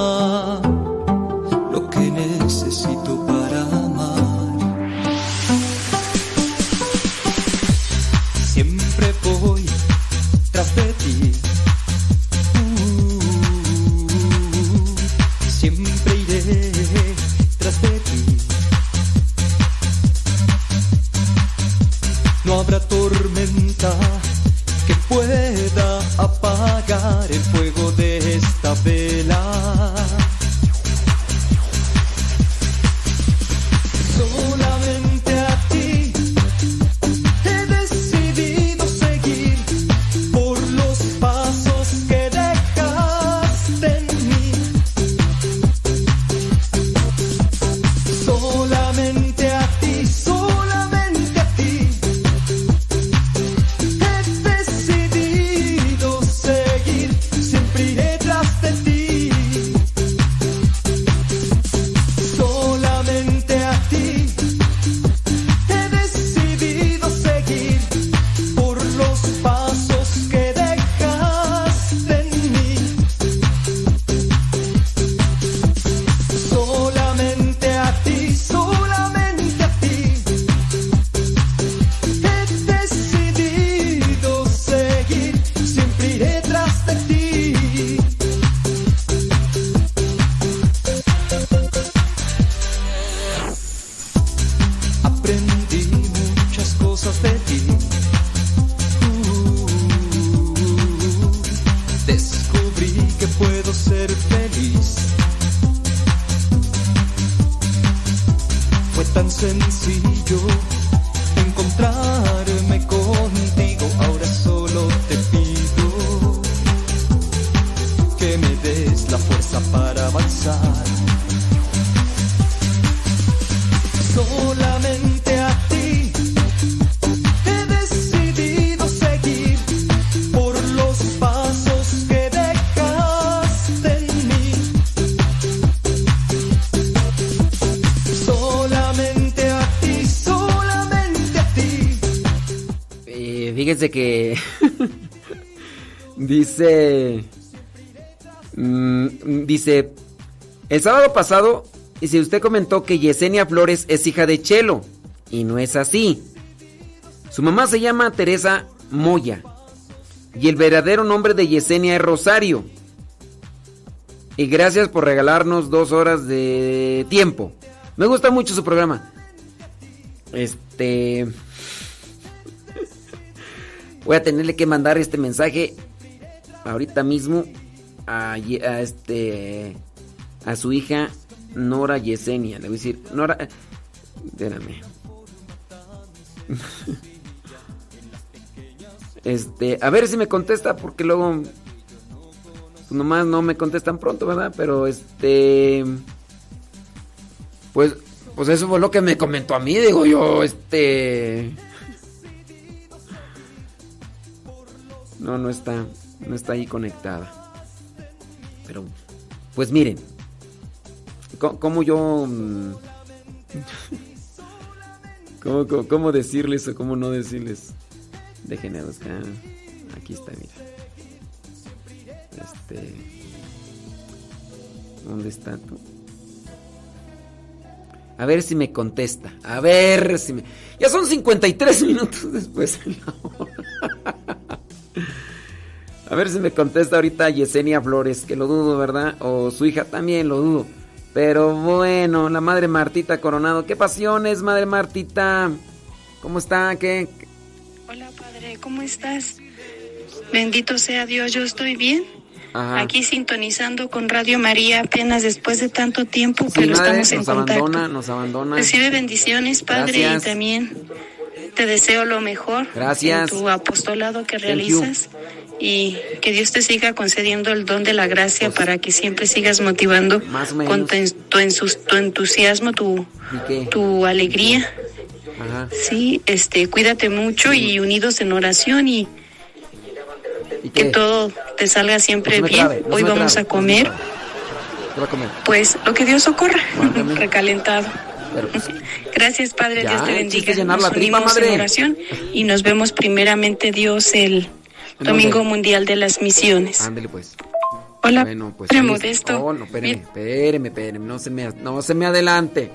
dice mm, dice el sábado pasado dice usted comentó que Yesenia Flores es hija de Chelo y no es así. Su mamá se llama Teresa Moya y el verdadero nombre de Yesenia es Rosario. Y gracias por regalarnos dos horas de tiempo. Me gusta mucho su programa. Este. Voy a tenerle que mandar este mensaje ahorita mismo a, este a su hija Nora Yesenia. Le voy a decir, Nora, Espérame. <laughs> Este, a ver si me contesta porque luego pues nomás no me contestan pronto, ¿verdad? Pero este pues pues eso fue lo que me comentó a mí, digo yo, este <laughs> No, no está no está ahí conectada. Pero pues miren, ¿cómo, yo mm, <laughs> ¿Cómo, cómo, decirles o cómo no decirles? Déjenme buscar. Aquí está, mira. Este. ¿Dónde está tú? A ver si me contesta. A ver si me. Ya son 53 minutos después de la hora. A ver si me contesta ahorita Yesenia Flores, que lo dudo, ¿verdad? O su hija también lo dudo. Pero bueno, la madre Martita Coronado. ¿Qué pasiones, madre Martita? ¿Cómo está? ¿Qué? Hola, padre, ¿cómo estás? Bendito sea Dios, yo estoy bien. Ajá. Aquí sintonizando con Radio María apenas después de tanto tiempo, Sí, pero madre, estamos en nos contacto. abandona, nos abandona. Recibe bendiciones, Padre, Gracias. y también te deseo lo mejor Gracias. en tu apostolado que realizas y que Dios te siga concediendo el don de la gracia para que siempre sigas motivando Pues Más con tu, entusiasmo, tu, alegría. Ajá. Sí, este, cuídate mucho y unidos en oración y, que todo te salga siempre No me bien. trabe, no Hoy vamos trabe, a comer, pues lo que Dios ocurra, <laughs> recalentado. Pero, pues, Gracias, Padre, Ya, Dios te bendiga. llenar Nos la tripa, madre. en oración y nos vemos primeramente Dios el ¿En Domingo? Mundial de las Misiones. Ándele pues. Hola, Bueno, pues. Padre. Modesto. Oh, no, espéreme, espéreme, espéreme. No se me, no se me adelante.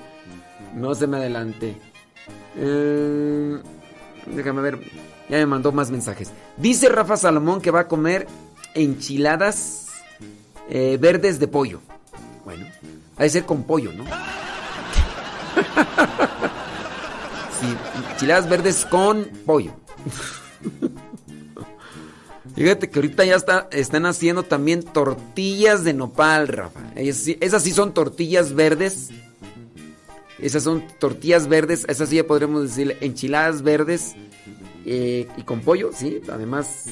No se me adelante. Eh, déjame ver. Ya me mandó más mensajes. Dice Rafa Salomón que va a comer enchiladas eh, verdes de pollo. Bueno, ha de ser con pollo, ¿no? Sí, enchiladas verdes con pollo. Fíjate que ahorita ya está, están haciendo también tortillas de nopal, Rafa. Esas sí, son tortillas verdes. Esas son tortillas verdes. Esas sí ya podremos decir enchiladas verdes eh, y con pollo, sí. Además,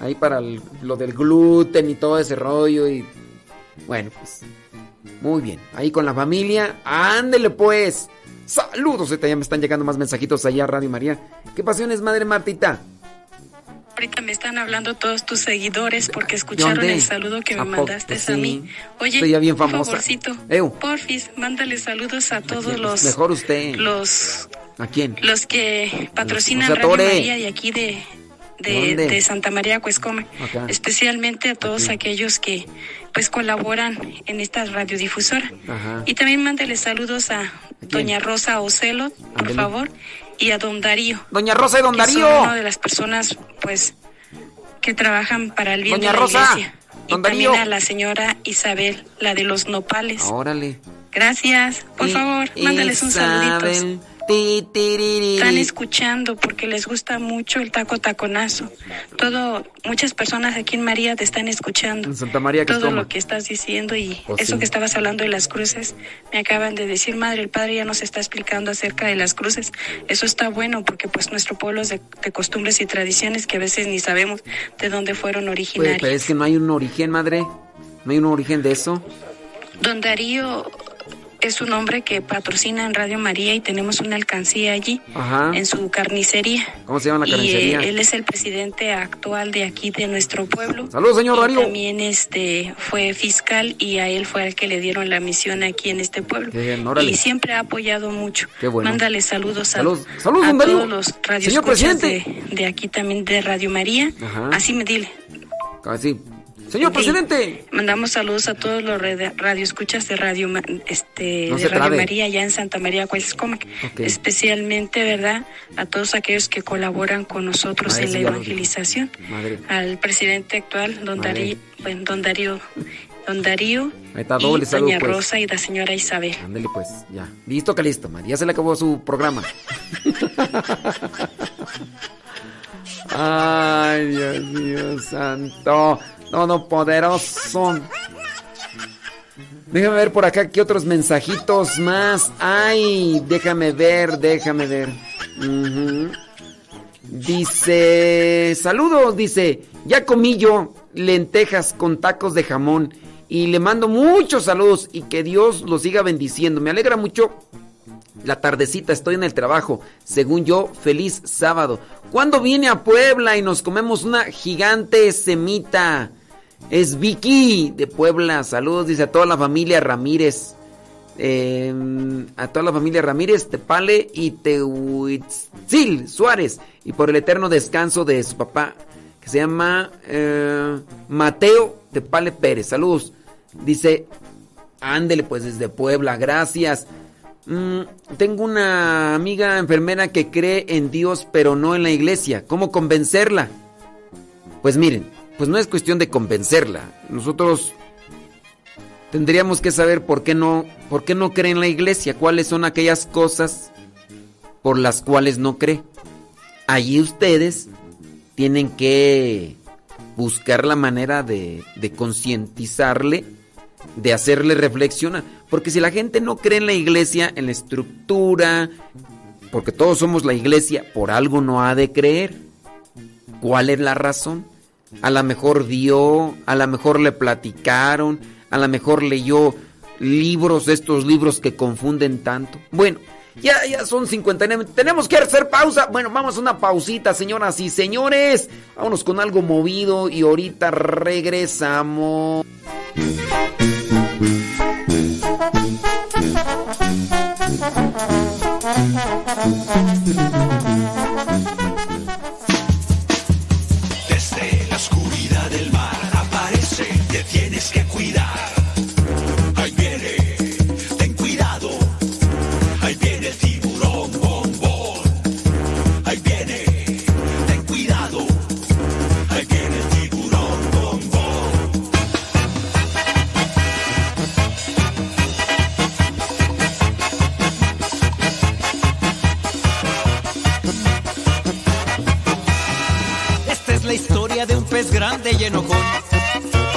ahí para lo del gluten y todo ese rollo. Y bueno, pues muy bien. Ahí con la familia. Ándele pues. Saludos. Ya me están llegando más mensajitos allá a Radio María. ¿Qué pasiones, madre Martita? Ahorita me están hablando todos tus seguidores porque escucharon el saludo que me mandaste a mí. Oye, Estoy ya bien un favorcito. Eu. Porfis, mándale saludos a todos Pues los Mejor usted. los ¿A quién? los que patrocinan No se Radio. María y aquí de de, Santa María Cuescoma, especialmente a todos aquellos que pues colaboran en esta radiodifusora. Ajá. Y también mándale saludos a doña Rosa Ocelo, por favor, y a don Darío. Doña Rosa y don que son Darío. una de las personas pues que trabajan para el bien Doña de la Rosa, iglesia. Y también Darío. a la señora Isabel, la de los nopales. Órale. Gracias. Por favor, mándales un saludito. Están escuchando porque les gusta mucho el taco taconazo. Todo, muchas personas aquí en María te están escuchando. En Santa María que Todo toma. lo que estás diciendo y Pues eso sí. que estabas hablando de las cruces, me acaban de decir, madre, el padre ya nos está explicando acerca de las cruces. Eso está bueno porque pues nuestro pueblo es de, de costumbres y tradiciones que a veces ni sabemos de dónde fueron Pues, originarias. pero es que no hay un origen, madre. No hay un origen de eso. Don Darío es un hombre que patrocina en Radio María y tenemos una alcancía allí Ajá. en su carnicería. ¿Cómo se llama la Y carnicería? eh, él es el presidente actual de aquí de nuestro pueblo. Saludos, señor Darío. También este fue fiscal y a él fue al que le dieron la misión aquí en este pueblo. Bien, y siempre ha apoyado mucho. Qué bueno. Mándale saludos a. Saludos, todos los radioescuchas de, aquí también de Radio María. Ajá. Así me dile. Así. Señor presidente. Mandamos saludos a todos los radioescuchas de Radio este No de se Radio trabe. María allá en Santa María Cuauhtémoc. Ok. Especialmente, ¿verdad? A todos aquellos que colaboran con nosotros Madre, en la evangelización. Madre. Al presidente actual, don Madre. Darío, don Darío, don Darío Ahí está, doble y saludo, doña pues. Rosa y la señora Isabel. Ándele pues, ya. Listo que listo, madre. Ya se le acabó su programa. <laughs> Ay, Dios mío santo. Todopoderoso. Déjame ver por acá qué otros mensajitos más. Ay, déjame ver, déjame ver. Ujú. Dice, saludos, dice, ya comí yo lentejas con tacos de jamón y le mando muchos saludos y que Dios los siga bendiciendo. Me alegra mucho la tardecita, estoy en el trabajo. Según yo, feliz sábado. ¿Cuándo viene a Puebla y nos comemos una gigante semita? Es Vicky de Puebla. Saludos, dice a toda la familia Ramírez. Eh, a toda la familia Ramírez, Tepale y Tehuitzil Suárez. Y por el eterno descanso de su papá, que se llama eh, Mateo Tepale Pérez. Saludos. Dice, ándele pues desde Puebla, gracias. Mm, tengo una amiga enfermera que cree en Dios pero no en la iglesia. ¿Cómo convencerla? Pues miren, pues no es cuestión de convencerla. Nosotros tendríamos que saber por qué no, por qué no cree en la iglesia, cuáles son aquellas cosas por las cuales no cree. Allí ustedes tienen que buscar la manera de, de concientizarle, de hacerle reflexionar. Porque si la gente no cree en la iglesia, en la estructura, porque todos somos la iglesia, por algo no ha de creer. ¿Cuál es la razón? A lo mejor vio, a lo mejor le platicaron, a lo mejor leyó libros, de estos libros que confunden tanto. Bueno, ya, ya son 59. Tenemos que hacer pausa. Bueno, vamos a una pausita, señoras y señores. Vámonos con algo movido y ahorita regresamos. <laughs> tienes que cuidar. Ahí viene, ten cuidado. Ahí viene el tiburón bombón. Ahí viene, ten cuidado. Ahí viene el tiburón bombón. Esta es la historia de un pez grande y enojón.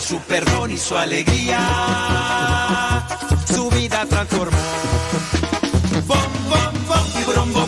su perdón y su alegría, su vida transformó. Bom, bom, bom. Bom,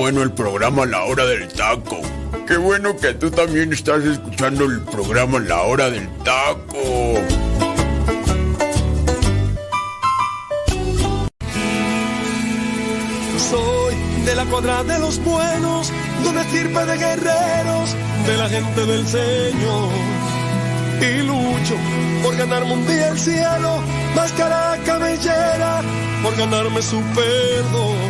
bueno el programa La Hora del Taco. Qué bueno que tú también estás escuchando el programa La Hora del Taco. Soy de la cuadra de los buenos, de una estirpe de guerreros, de la gente del Señor. Y lucho por ganarme un día el cielo, máscara cabellera, por ganarme su perdón.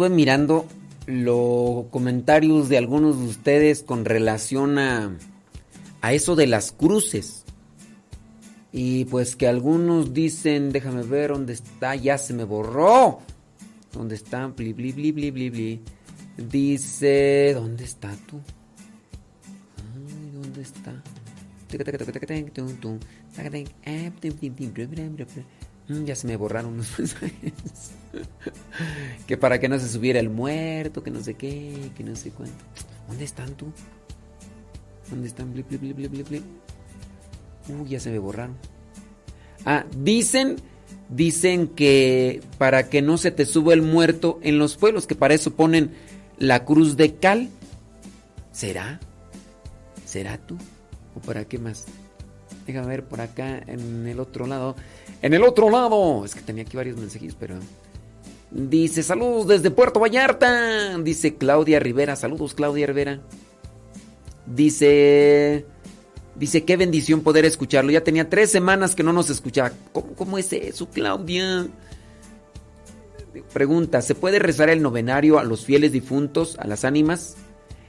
Estuve mirando los comentarios de algunos de ustedes con relación a, a eso de las cruces. Y pues que algunos dicen, déjame ver dónde está, ya se me borró. ¿Dónde está? Bli, bli, bli. Dice, ¿dónde está tú? Ay, ¿dónde está? Mm, Ya se me borraron los <laughs> mensajes. que para que no se subiera el muerto, que no sé qué, que no sé cuánto. ¿Dónde están tú? ¿Dónde están? Bli, bli, bli, bli, bli, bli. Uy, ya se me borraron. Ah, dicen, dicen que para que no se te suba el muerto en los pueblos, que para eso ponen la cruz de cal. ¿Será? ¿Será tú? ¿O para qué más? Déjame ver por acá en el otro lado. En el otro lado. Es que tenía aquí varios mensajes, pero. Dice, saludos desde Puerto Vallarta. Dice Claudia Rivera. Saludos, Claudia Rivera. Dice. Dice, qué bendición poder escucharlo. Ya tenía tres semanas que no nos escuchaba. ¿Cómo, cómo es eso, Claudia? Pregunta, ¿se puede rezar el novenario a los fieles difuntos, a las ánimas?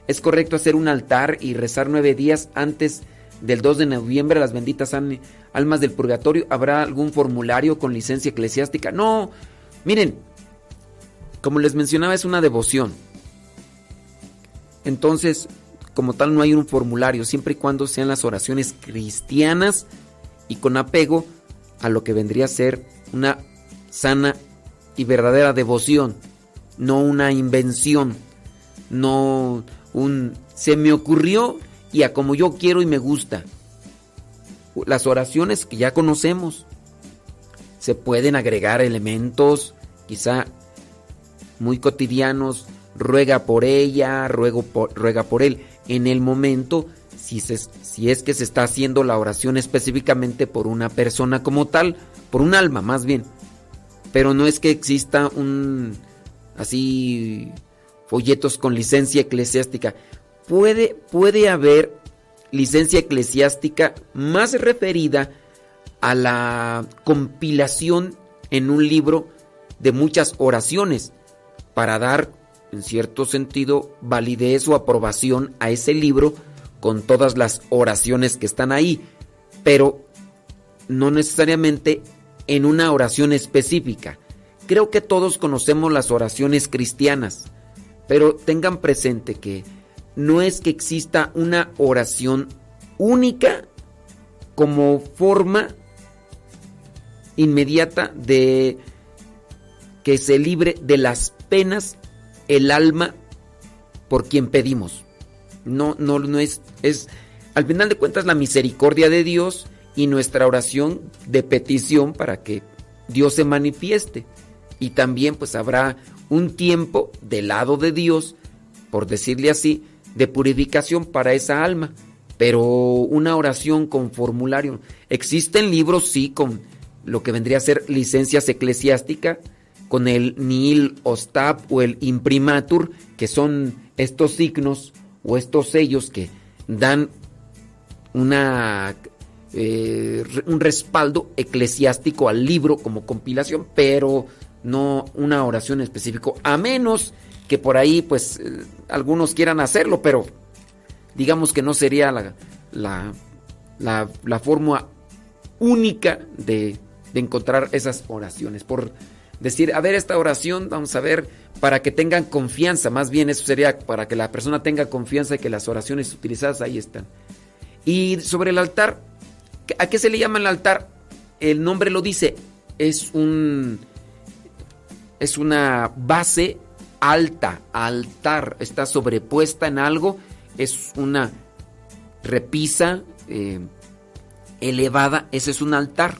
¿Es correcto hacer un altar y rezar nueve días antes del 2 de noviembre a las benditas almas del purgatorio? ¿Habrá algún formulario con licencia eclesiástica? No, miren, como les mencionaba, es una devoción. Entonces, como tal, no hay un formulario, siempre y cuando sean las oraciones cristianas y con apego a lo que vendría a ser una sana y verdadera devoción, no una invención, no un se me ocurrió y a como yo quiero y me gusta. Las oraciones que ya conocemos, se pueden agregar elementos quizá muy cotidianos, ruega por ella, por- ruega por él, en el momento, si, si es que se está haciendo la oración específicamente por una persona como tal, por un alma más bien. Pero no es que exista un, así folletos con licencia eclesiástica. Puede, puede haber licencia eclesiástica más referida a la compilación en un libro de muchas oraciones para dar, en cierto sentido, validez o aprobación a ese libro con todas las oraciones que están ahí, pero no necesariamente en una oración específica. Creo que todos conocemos las oraciones cristianas, pero tengan presente que no es que exista una oración única como forma inmediata de que se libre de las penas el alma por quien pedimos. No, no, no es, es, al final de cuentas, la misericordia de Dios y nuestra oración de petición para que Dios se manifieste. Y también pues habrá un tiempo del lado de Dios, por decirle así, de purificación para esa alma. Pero una oración con formulario. Existen libros, sí, con lo que vendría a ser licencias eclesiásticas, con el nil ostab o el imprimatur, que son estos signos o estos sellos que dan una eh, un respaldo eclesiástico al libro como compilación, pero no una oración específica, a menos que por ahí pues eh, algunos quieran hacerlo, pero digamos que no sería la, la, la, la forma única de, encontrar esas oraciones. Por decir, a ver, esta oración, vamos a ver, para que tengan confianza, más bien eso sería para que la persona tenga confianza de que las oraciones utilizadas ahí están. Y sobre el altar, ¿a qué se le llama el altar? El nombre lo dice, es un es una base alta, altar, está sobrepuesta en algo, es una repisa eh, elevada, ese es un altar.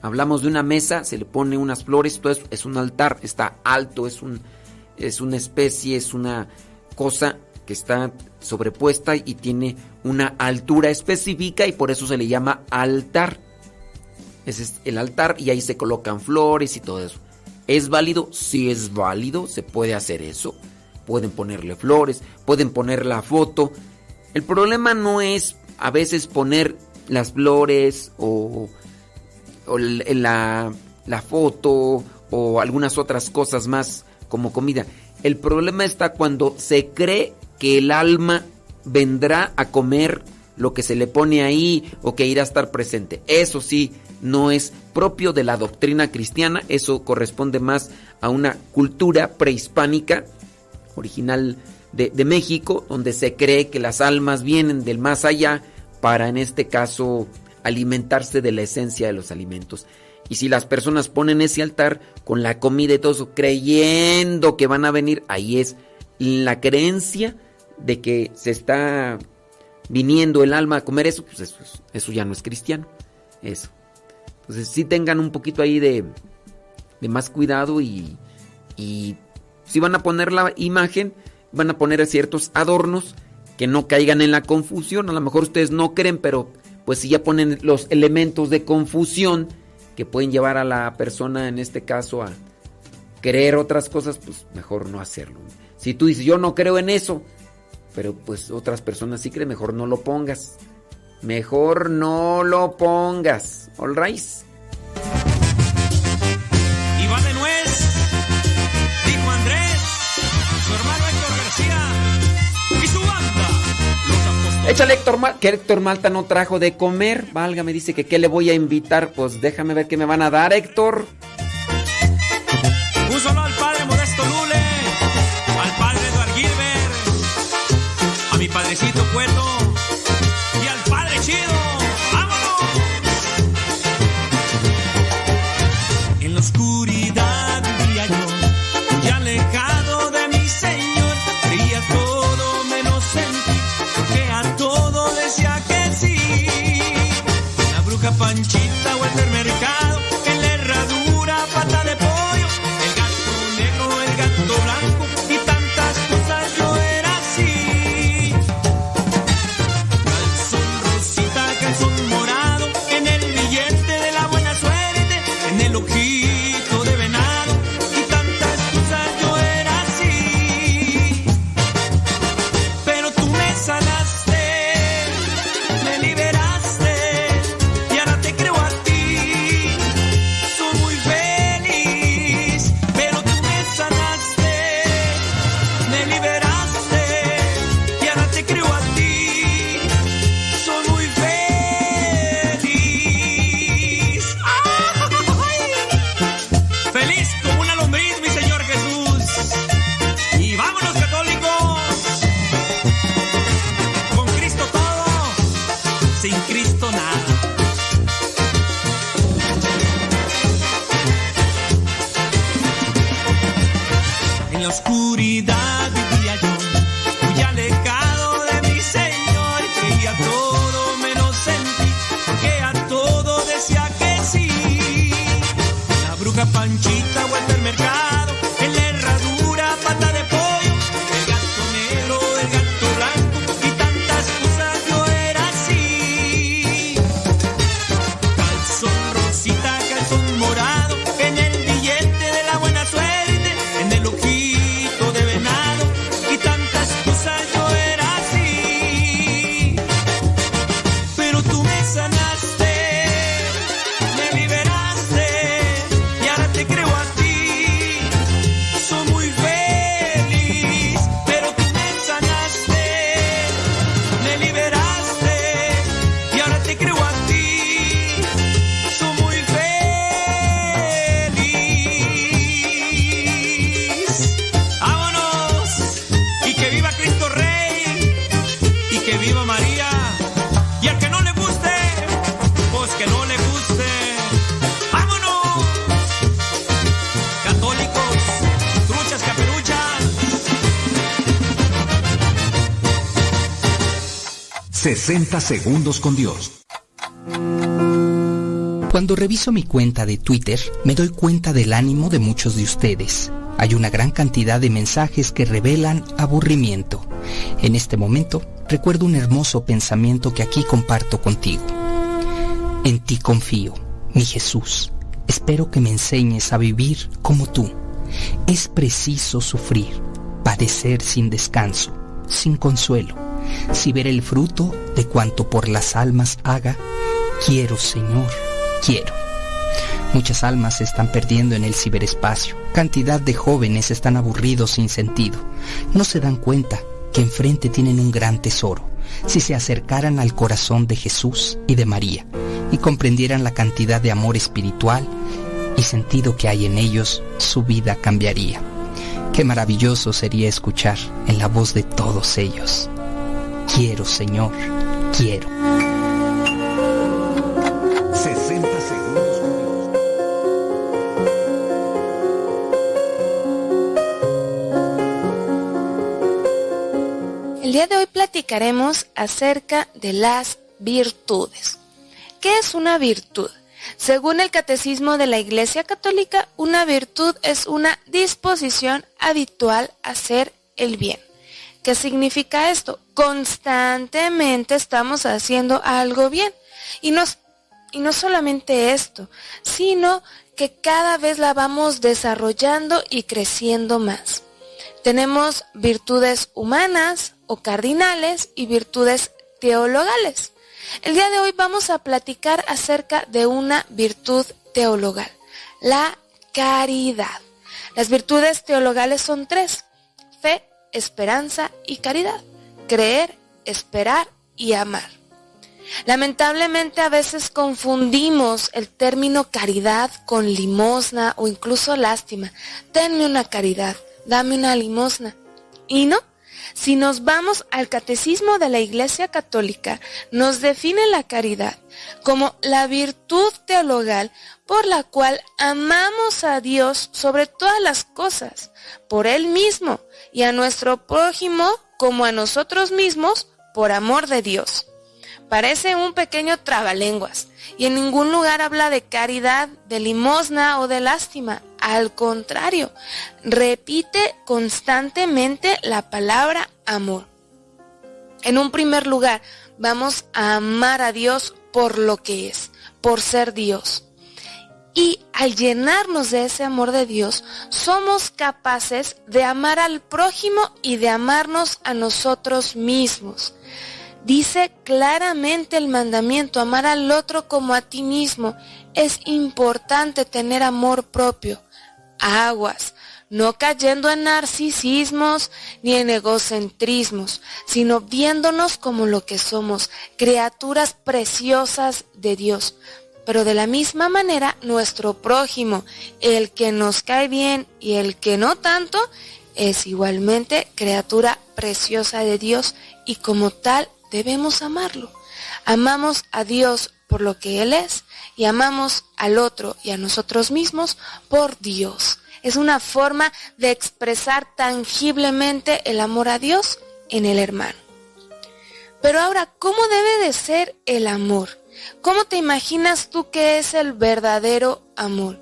Hablamos de una mesa, se le pone unas flores, todo eso es un altar, está alto, es, un, es una especie, es una cosa que está sobrepuesta y tiene una altura específica y por eso se le llama altar. Ese es el altar y ahí se colocan flores y todo eso. ¿Es válido? Sí es válido, se puede hacer eso. Pueden ponerle flores, pueden poner la foto. El problema no es a veces poner las flores o, la, la foto o algunas otras cosas más como comida. El problema está cuando se cree que el alma vendrá a comer lo que se le pone ahí o que irá a estar presente. Eso sí, no es propio de la doctrina cristiana, eso corresponde más a una cultura prehispánica original de, México, donde se cree que las almas vienen del más allá para en este caso alimentarse de la esencia de los alimentos. Y si las personas ponen ese altar con la comida y todo eso, creyendo que van a venir, ahí es la creencia de que se está viniendo el alma a comer eso, pues eso, eso ya no es cristiano. Eso. Entonces sí tengan un poquito ahí de, de más cuidado y, y si van a poner la imagen, van a poner ciertos adornos que no caigan en la confusión. A lo mejor ustedes no creen, pero pues si ya ponen los elementos de confusión que pueden llevar a la persona, en este caso, a creer otras cosas, pues mejor no hacerlo. Si tú dices, yo no creo en eso, pero pues otras personas sí creen, mejor no lo pongas. Mejor no lo pongas. All right. Y va de nuez, dijo Andrés, su hermano Héctor García y su banda. Échale Héctor Malta, que Héctor Malta no trajo de comer. Valga, me dice que qué le voy a invitar. Pues déjame ver qué me van a dar, Héctor. Un solo al padre Modesto Lule, al padre Eduard Gilbert, a mi padrecito Cueto sí. 60 segundos con Dios. Cuando reviso mi cuenta de Twitter, me doy cuenta del ánimo de muchos de ustedes. Hay una gran cantidad de mensajes que revelan aburrimiento. En este momento, recuerdo un hermoso pensamiento que aquí comparto contigo. En ti confío, mi Jesús. Espero que me enseñes a vivir como tú. Es preciso sufrir, padecer sin descanso, sin consuelo, si ver el fruto de cuanto por las almas haga. Quiero, Señor, quiero. Muchas almas se están perdiendo en el ciberespacio. Cantidad de jóvenes están aburridos sin sentido. No se dan cuenta que enfrente tienen un gran tesoro. Si se acercaran al corazón de Jesús y de María y comprendieran la cantidad de amor espiritual y sentido que hay en ellos, su vida cambiaría. Qué maravilloso sería escuchar en la voz de todos ellos. Quiero, Señor, quiero. 60 segundos con Dios. El día de hoy platicaremos acerca de las virtudes. ¿Qué es una virtud? Según el Catecismo de la Iglesia Católica, una virtud es una disposición habitual a hacer el bien. ¿Qué significa esto? Constantemente estamos haciendo algo bien. Y no, y no solamente esto, sino que cada vez la vamos desarrollando y creciendo más. Tenemos virtudes humanas o cardinales y virtudes teologales. El día de hoy vamos a platicar acerca de una virtud teologal, la caridad. Las virtudes teologales son tres, fe, esperanza y caridad. Creer, esperar y amar. Lamentablemente a veces confundimos el término caridad con limosna o incluso lástima. Denme una caridad, dame una limosna. Y no, si nos vamos al catecismo de la Iglesia Católica, nos define la caridad como la virtud teologal por la cual amamos a Dios sobre todas las cosas, por Él mismo, y a nuestro prójimo como a nosotros mismos, por amor de Dios. Parece un pequeño trabalenguas y en ningún lugar habla de caridad, de limosna o de lástima. Al contrario, repite constantemente la palabra amor. En un primer lugar, vamos a amar a Dios por lo que es, por ser Dios. Y al llenarnos de ese amor de Dios, somos capaces de amar al prójimo y de amarnos a nosotros mismos. Dice claramente el mandamiento, amar al otro como a ti mismo. Es importante tener amor propio. Aguas, no cayendo en narcisismos ni en egocentrismos, sino viéndonos como lo que somos, criaturas preciosas de Dios. Pero de la misma manera, nuestro prójimo, el que nos cae bien y el que no tanto, es igualmente criatura preciosa de Dios y como tal debemos amarlo. Amamos a Dios por lo que Él es y amamos al otro y a nosotros mismos por Dios. Es una forma de expresar tangiblemente el amor a Dios en el hermano. Pero ahora, ¿cómo debe de ser el amor? ¿Cómo te imaginas tú que es el verdadero amor?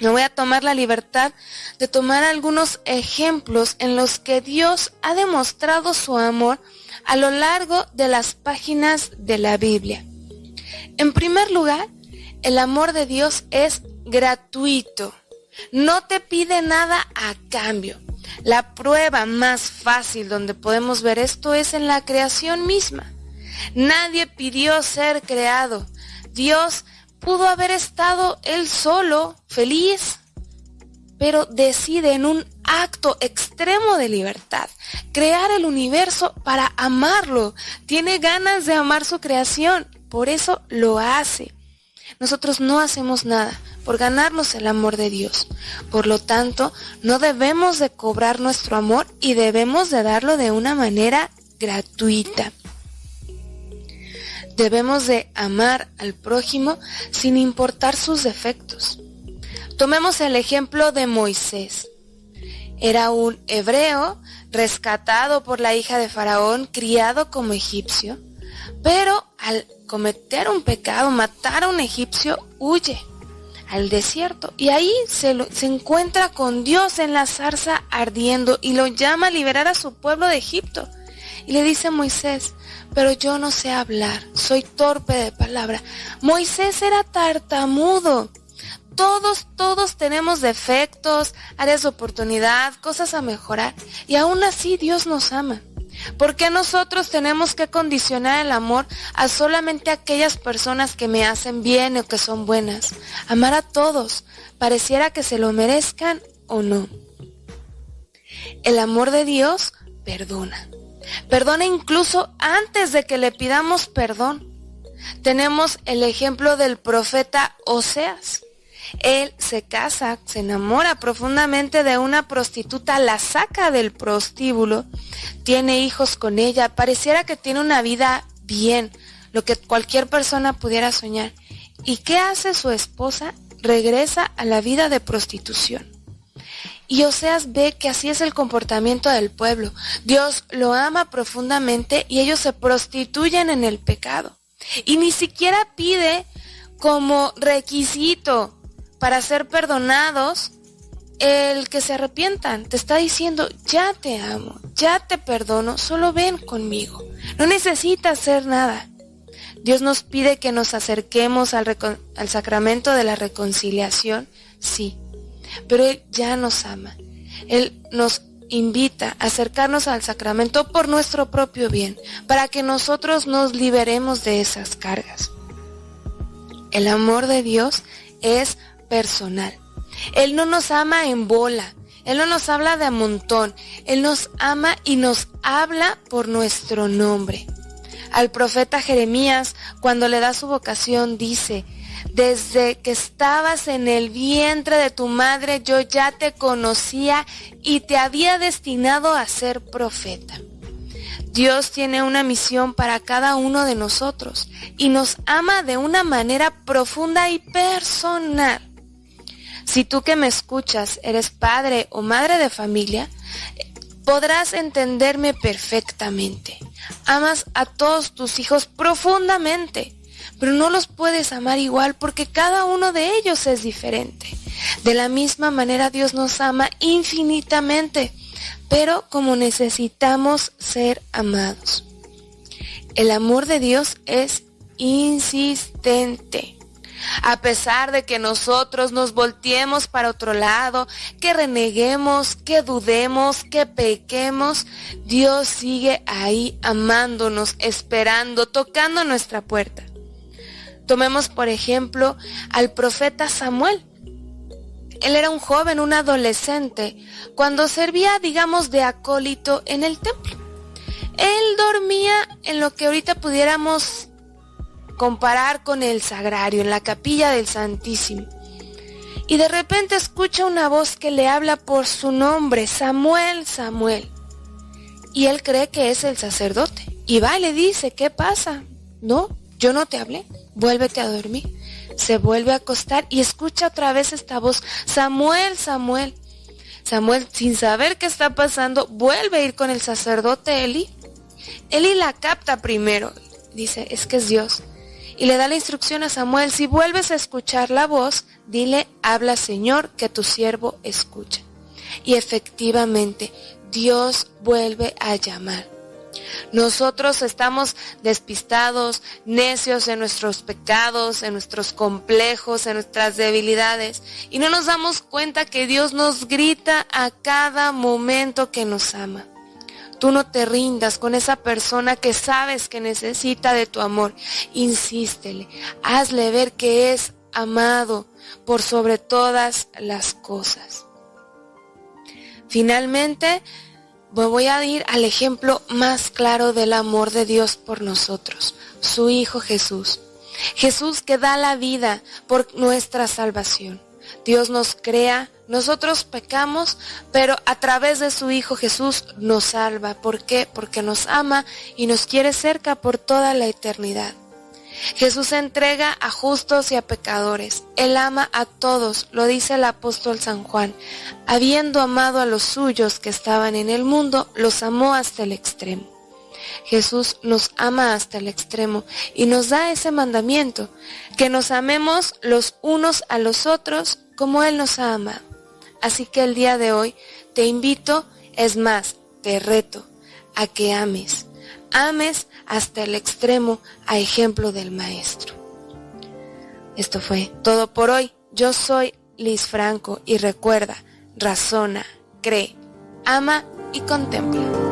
Me voy a tomar la libertad de tomar algunos ejemplos en los que Dios ha demostrado su amor a lo largo de las páginas de la Biblia. En primer lugar, el amor de Dios es gratuito. No te pide nada a cambio. La prueba más fácil donde podemos ver esto es en la creación misma. Nadie pidió ser creado. Dios pudo haber estado él solo, feliz, pero decide en un acto extremo de libertad crear el universo para amarlo. Tiene ganas de amar su creación, por eso lo hace. Nosotros no hacemos nada por ganarnos el amor de Dios. Por lo tanto, no debemos de cobrar nuestro amor y debemos de darlo de una manera gratuita. Debemos de amar al prójimo sin importar sus defectos. Tomemos el ejemplo de Moisés. Era un hebreo rescatado por la hija de Faraón, criado como egipcio, pero al cometer un pecado, matar a un egipcio, huye al desierto y ahí se, se, encuentra con Dios en la zarza ardiendo y lo llama a liberar a su pueblo de Egipto. Y le dice Moisés, pero yo no sé hablar, soy torpe de palabra. Moisés era tartamudo. Todos, todos tenemos defectos, áreas de oportunidad, cosas a mejorar. Y aún así Dios nos ama. ¿Por qué nosotros tenemos que condicionar el amor a solamente aquellas personas que me hacen bien o que son buenas? Amar a todos, pareciera que se lo merezcan o no. El amor de Dios perdona. Perdona incluso antes de que le pidamos perdón. Tenemos el ejemplo del profeta Oseas. Él se casa, se enamora profundamente de una prostituta, la saca del prostíbulo, tiene hijos con ella, pareciera que tiene una vida bien, lo que cualquier persona pudiera soñar. ¿Y qué hace su esposa? Regresa a la vida de prostitución. Y Oseas ve que así es el comportamiento del pueblo. Dios lo ama profundamente y ellos se prostituyen en el pecado. Y ni siquiera pide como requisito para ser perdonados el que se arrepientan. Te está diciendo, ya te amo, ya te perdono, solo ven conmigo. No necesitas hacer nada. Dios nos pide que nos acerquemos al, al sacramento de la reconciliación, sí, pero Él ya nos ama. Él nos invita a acercarnos al sacramento por nuestro propio bien, para que nosotros nos liberemos de esas cargas. El amor de Dios es personal. Él no nos ama en bola, Él no nos habla de a montón, Él nos ama y nos habla por nuestro nombre. Al profeta Jeremías, cuando le da su vocación, dice, desde que estabas en el vientre de tu madre yo ya te conocía y te había destinado a ser profeta. Dios tiene una misión para cada uno de nosotros y nos ama de una manera profunda y personal. Si tú que me escuchas eres padre o madre de familia, podrás entenderme perfectamente. Amas a todos tus hijos profundamente pero no los puedes amar igual porque cada uno de ellos es diferente. De la misma manera Dios nos ama infinitamente, pero como necesitamos ser amados. El amor de Dios es insistente. A pesar de que nosotros nos volteemos para otro lado, que reneguemos, que dudemos, que pequemos, Dios sigue ahí amándonos, esperando, tocando nuestra puerta. Tomemos por ejemplo al profeta Samuel. Él era un joven, un adolescente, cuando servía, digamos, de acólito en el templo. Él dormía en lo que ahorita pudiéramos comparar con el sagrario, en la capilla del Santísimo. Y de repente escucha una voz que le habla por su nombre, Samuel, Samuel. Y él cree que es el sacerdote. Y va y le dice, ¿qué pasa? No, yo no te hablé vuélvete a dormir. se vuelve a acostar y escucha otra vez esta voz, Samuel, Samuel. Samuel, sin saber qué está pasando, vuelve a ir con el sacerdote Eli. Eli la capta primero, dice, es que es Dios. Y le da la instrucción a Samuel, si vuelves a escuchar la voz, dile, habla Señor, que tu siervo escucha. Y efectivamente, Dios vuelve a llamar. Nosotros estamos despistados, necios en nuestros pecados, en nuestros complejos, en nuestras debilidades, y no nos damos cuenta que Dios nos grita a cada momento que nos ama. Tú no te rindas con esa persona que sabes que necesita de tu amor. Insístele, hazle ver que es amado por sobre todas las cosas. Finalmente, me voy a ir al ejemplo más claro del amor de Dios por nosotros, su Hijo Jesús. Jesús que da la vida por nuestra salvación. Dios nos crea, nosotros pecamos, pero a través de su Hijo Jesús nos salva. ¿Por qué? Porque nos ama y nos quiere cerca por toda la eternidad. Jesús entrega a justos y a pecadores. Él ama a todos, lo dice el apóstol San Juan. Habiendo amado a los suyos que estaban en el mundo, los amó hasta el extremo. Jesús nos ama hasta el extremo y nos da ese mandamiento, que nos amemos los unos a los otros como Él nos ha amado. Así que el día de hoy te invito, es más, te reto a que ames. Ames hasta el extremo a ejemplo del Maestro. Esto fue todo por hoy. Yo soy Liz Franco y recuerda, razona, cree, ama y contempla.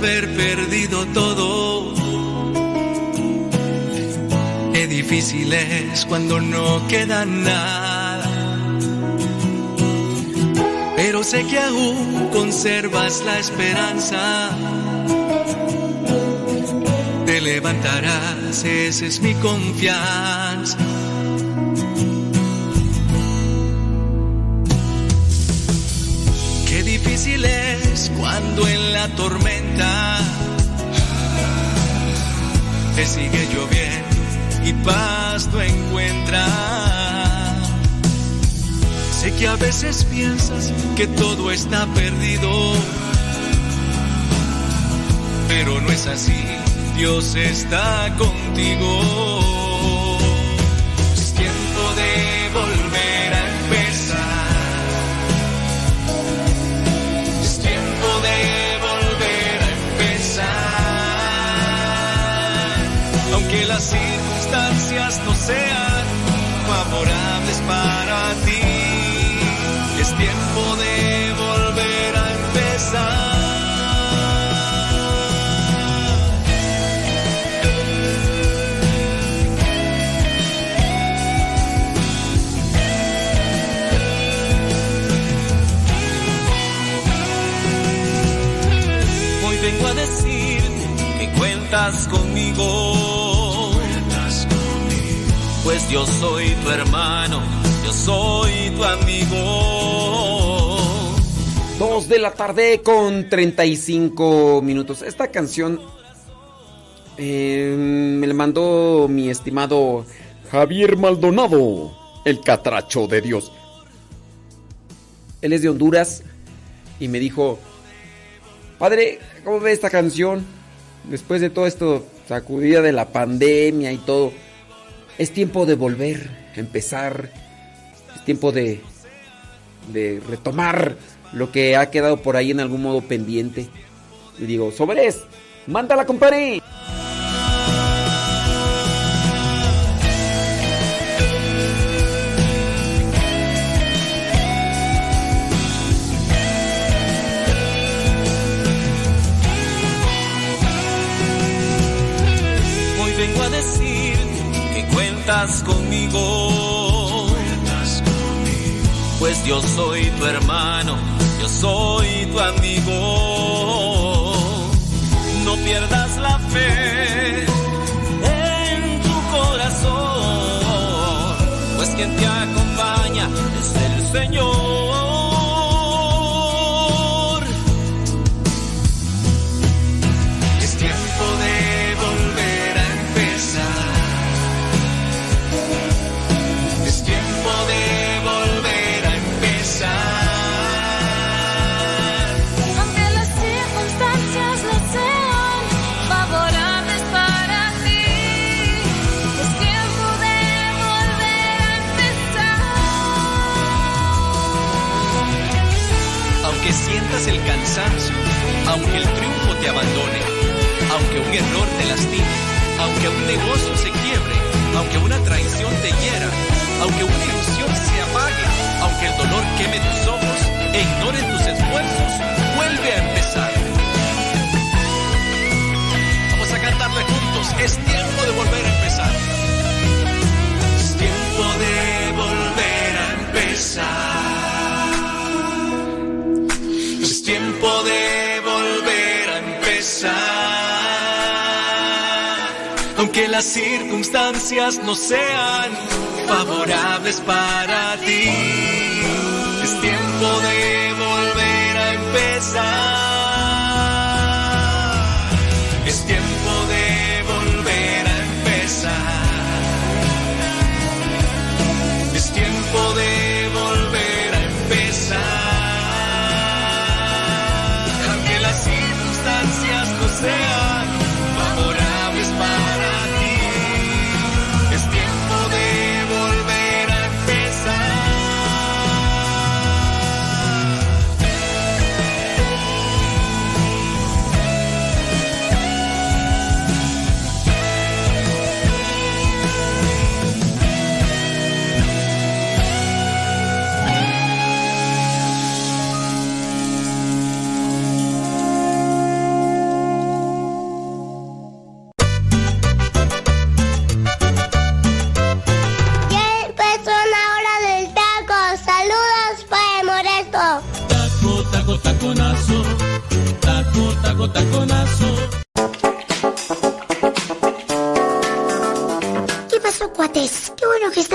Haber perdido todo. Qué difícil es cuando no queda nada. Pero sé que aún conservas la esperanza. Te levantarás, esa es mi confianza. Qué difícil es cuando en la tormenta te sigue lloviendo y paz tú encuentras. Sé que a veces piensas que todo está perdido, pero no es así. Dios está contigo. Conmigo. Pues yo soy tu hermano, yo soy tu amigo. Dos de la tarde con 35 minutos. Esta canción eh, me la mandó mi estimado Javier Maldonado, el catracho de Dios. Él es de Honduras y me dijo, padre, ¿cómo ve esta canción? Después de todo esto, sacudida de la pandemia y todo, es tiempo de volver empezar, es tiempo de, de retomar lo que ha quedado por ahí en algún modo pendiente. Y digo, sobres, mándala, compadre. Un error te lastime, aunque un negocio se quiebre, aunque una traición te hiera, aunque una ilusión se apague, aunque el dolor queme tus ojos e ignore tus esfuerzos, vuelve a empezar. Vamos a cantarle juntos, es tiempo de volver a empezar. Es tiempo de volver a empezar. Las circunstancias no sean favorables para ti,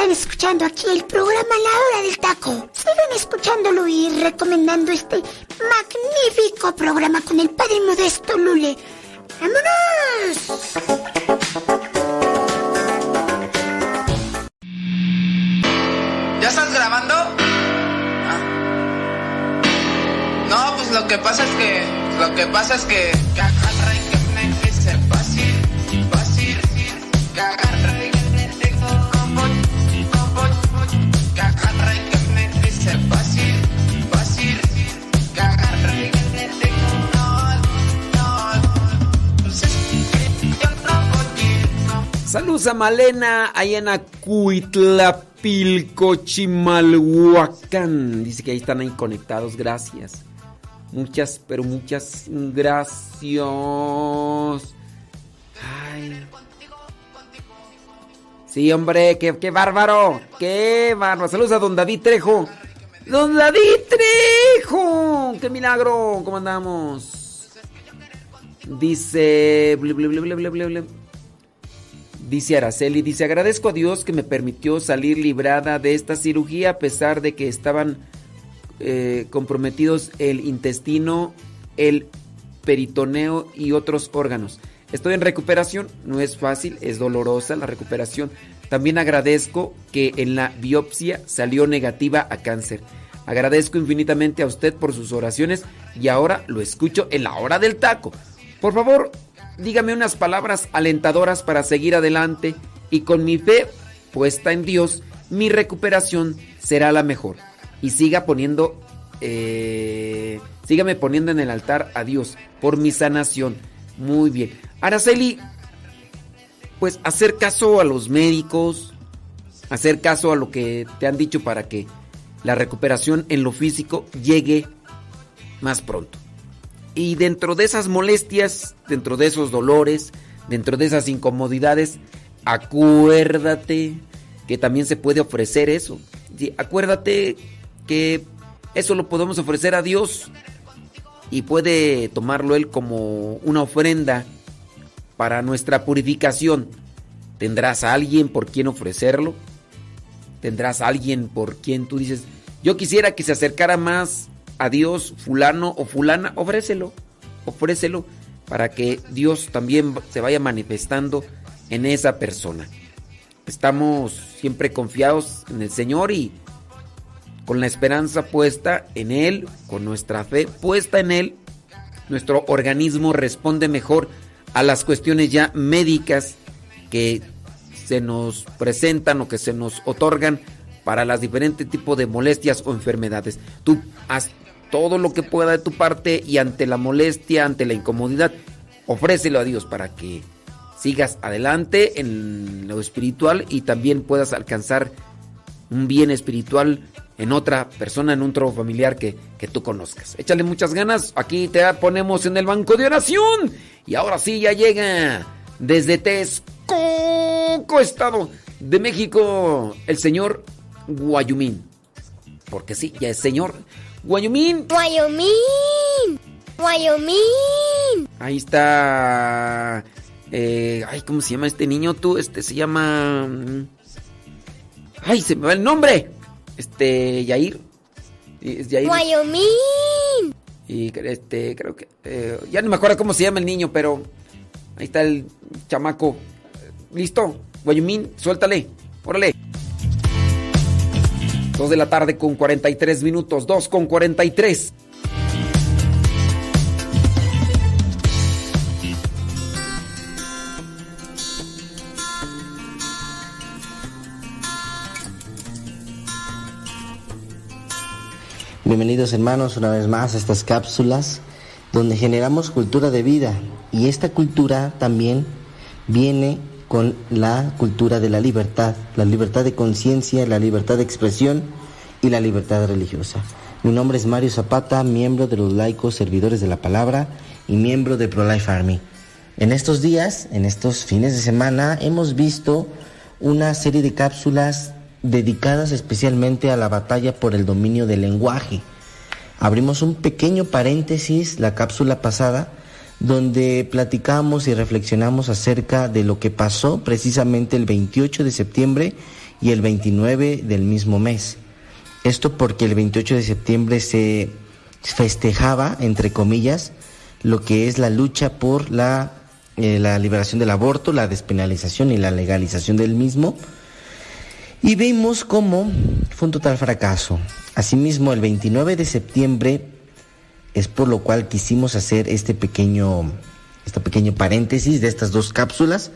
están escuchando aquí el programa La Hora del Taco. Sigan escuchándolo y recomendando este magnífico programa con el padre Modesto Lule. ¡Vámonos! ¿Ya estás grabando? Ah. No, pues lo que pasa es que. Lo que pasa es que. Saludos a Malena, allá en Acuitlapilco, Chimalhuacán. Dice que ahí están ahí conectados, gracias. Muchas, pero muchas gracias. Ay. Sí, hombre, qué, qué bárbaro. Qué bárbaro. Saludos a don David Trejo. Don David Trejo. Qué milagro. ¿Cómo andamos? Dice... ble, Dice Araceli, dice, agradezco a Dios que me permitió salir librada de esta cirugía a pesar de que estaban eh, comprometidos el intestino, el peritoneo y otros órganos. Estoy en recuperación, no es fácil, es dolorosa la recuperación. También agradezco que en la biopsia salió negativa a cáncer. Agradezco infinitamente a usted por sus oraciones y ahora lo escucho en la hora del taco. Por favor, dígame unas palabras alentadoras para seguir adelante y con mi fe puesta en Dios, mi recuperación será la mejor. Y siga poniendo, eh, sígame poniendo en el altar a Dios por mi sanación. Muy bien. Araceli, pues hacer caso a los médicos, hacer caso a lo que te han dicho para que la recuperación en lo físico llegue más pronto. Y dentro de esas molestias, dentro de esos dolores, dentro de esas incomodidades, acuérdate que también se puede ofrecer eso. Acuérdate que eso lo podemos ofrecer a Dios y puede tomarlo Él como una ofrenda para nuestra purificación. ¿Tendrás a alguien por quien ofrecerlo? ¿Tendrás a alguien por quien tú dices, yo quisiera que se acercara más a Dios fulano o fulana? Ofrécelo, ofrécelo para que Dios también se vaya manifestando en esa persona. Estamos siempre confiados en el Señor y con la esperanza puesta en Él, con nuestra fe puesta en Él, nuestro organismo responde mejor a las cuestiones ya médicas que se nos presentan o que se nos otorgan para las diferentes tipos de molestias o enfermedades. Tú haz todo lo que pueda de tu parte y ante la molestia, ante la incomodidad, ofrécelo a Dios para que sigas adelante en lo espiritual y también puedas alcanzar un bien espiritual en otra persona, en un otro familiar que, que tú conozcas. Échale muchas ganas, aquí te ponemos en el banco de oración. Y ahora sí, ya llega desde Texcoco, Estado de México, el señor Guayumín. Porque sí, ya es señor Guayumín. Wyoming. Wyoming. Ahí está. eh, ay, ¿cómo se llama este niño tú? Este se llama. mm, Ay, se me va el nombre. Este, Yair. Es Yair. Wyoming. Y este, creo que. eh, ya no me acuerdo cómo se llama el niño, pero. Ahí está el chamaco. ¿Listo? Guayumín, suéltale. Órale. 2 de la tarde con 43 minutos. 2 con 43. Bienvenidos hermanos una vez más a estas cápsulas donde generamos cultura de vida y esta cultura también viene con la cultura de la libertad, la libertad de conciencia, la libertad de expresión y la libertad religiosa. Mi nombre es Mario Zapata, miembro de los laicos servidores de la palabra y miembro de ProLife Army. En estos días, en estos fines de semana, hemos visto una serie de cápsulas dedicadas especialmente a la batalla por el dominio del lenguaje. Abrimos un pequeño paréntesis la cápsula pasada donde platicamos y reflexionamos acerca de lo que pasó precisamente el 28 de septiembre y el 29 del mismo mes. Esto porque el 28 de septiembre se festejaba, entre comillas, lo que es la lucha por la, eh, la liberación del aborto, la despenalización y la legalización del mismo. Y vimos cómo fue un total fracaso. Asimismo, el 29 de septiembre es por lo cual quisimos hacer este pequeño, este pequeño paréntesis de estas dos cápsulas,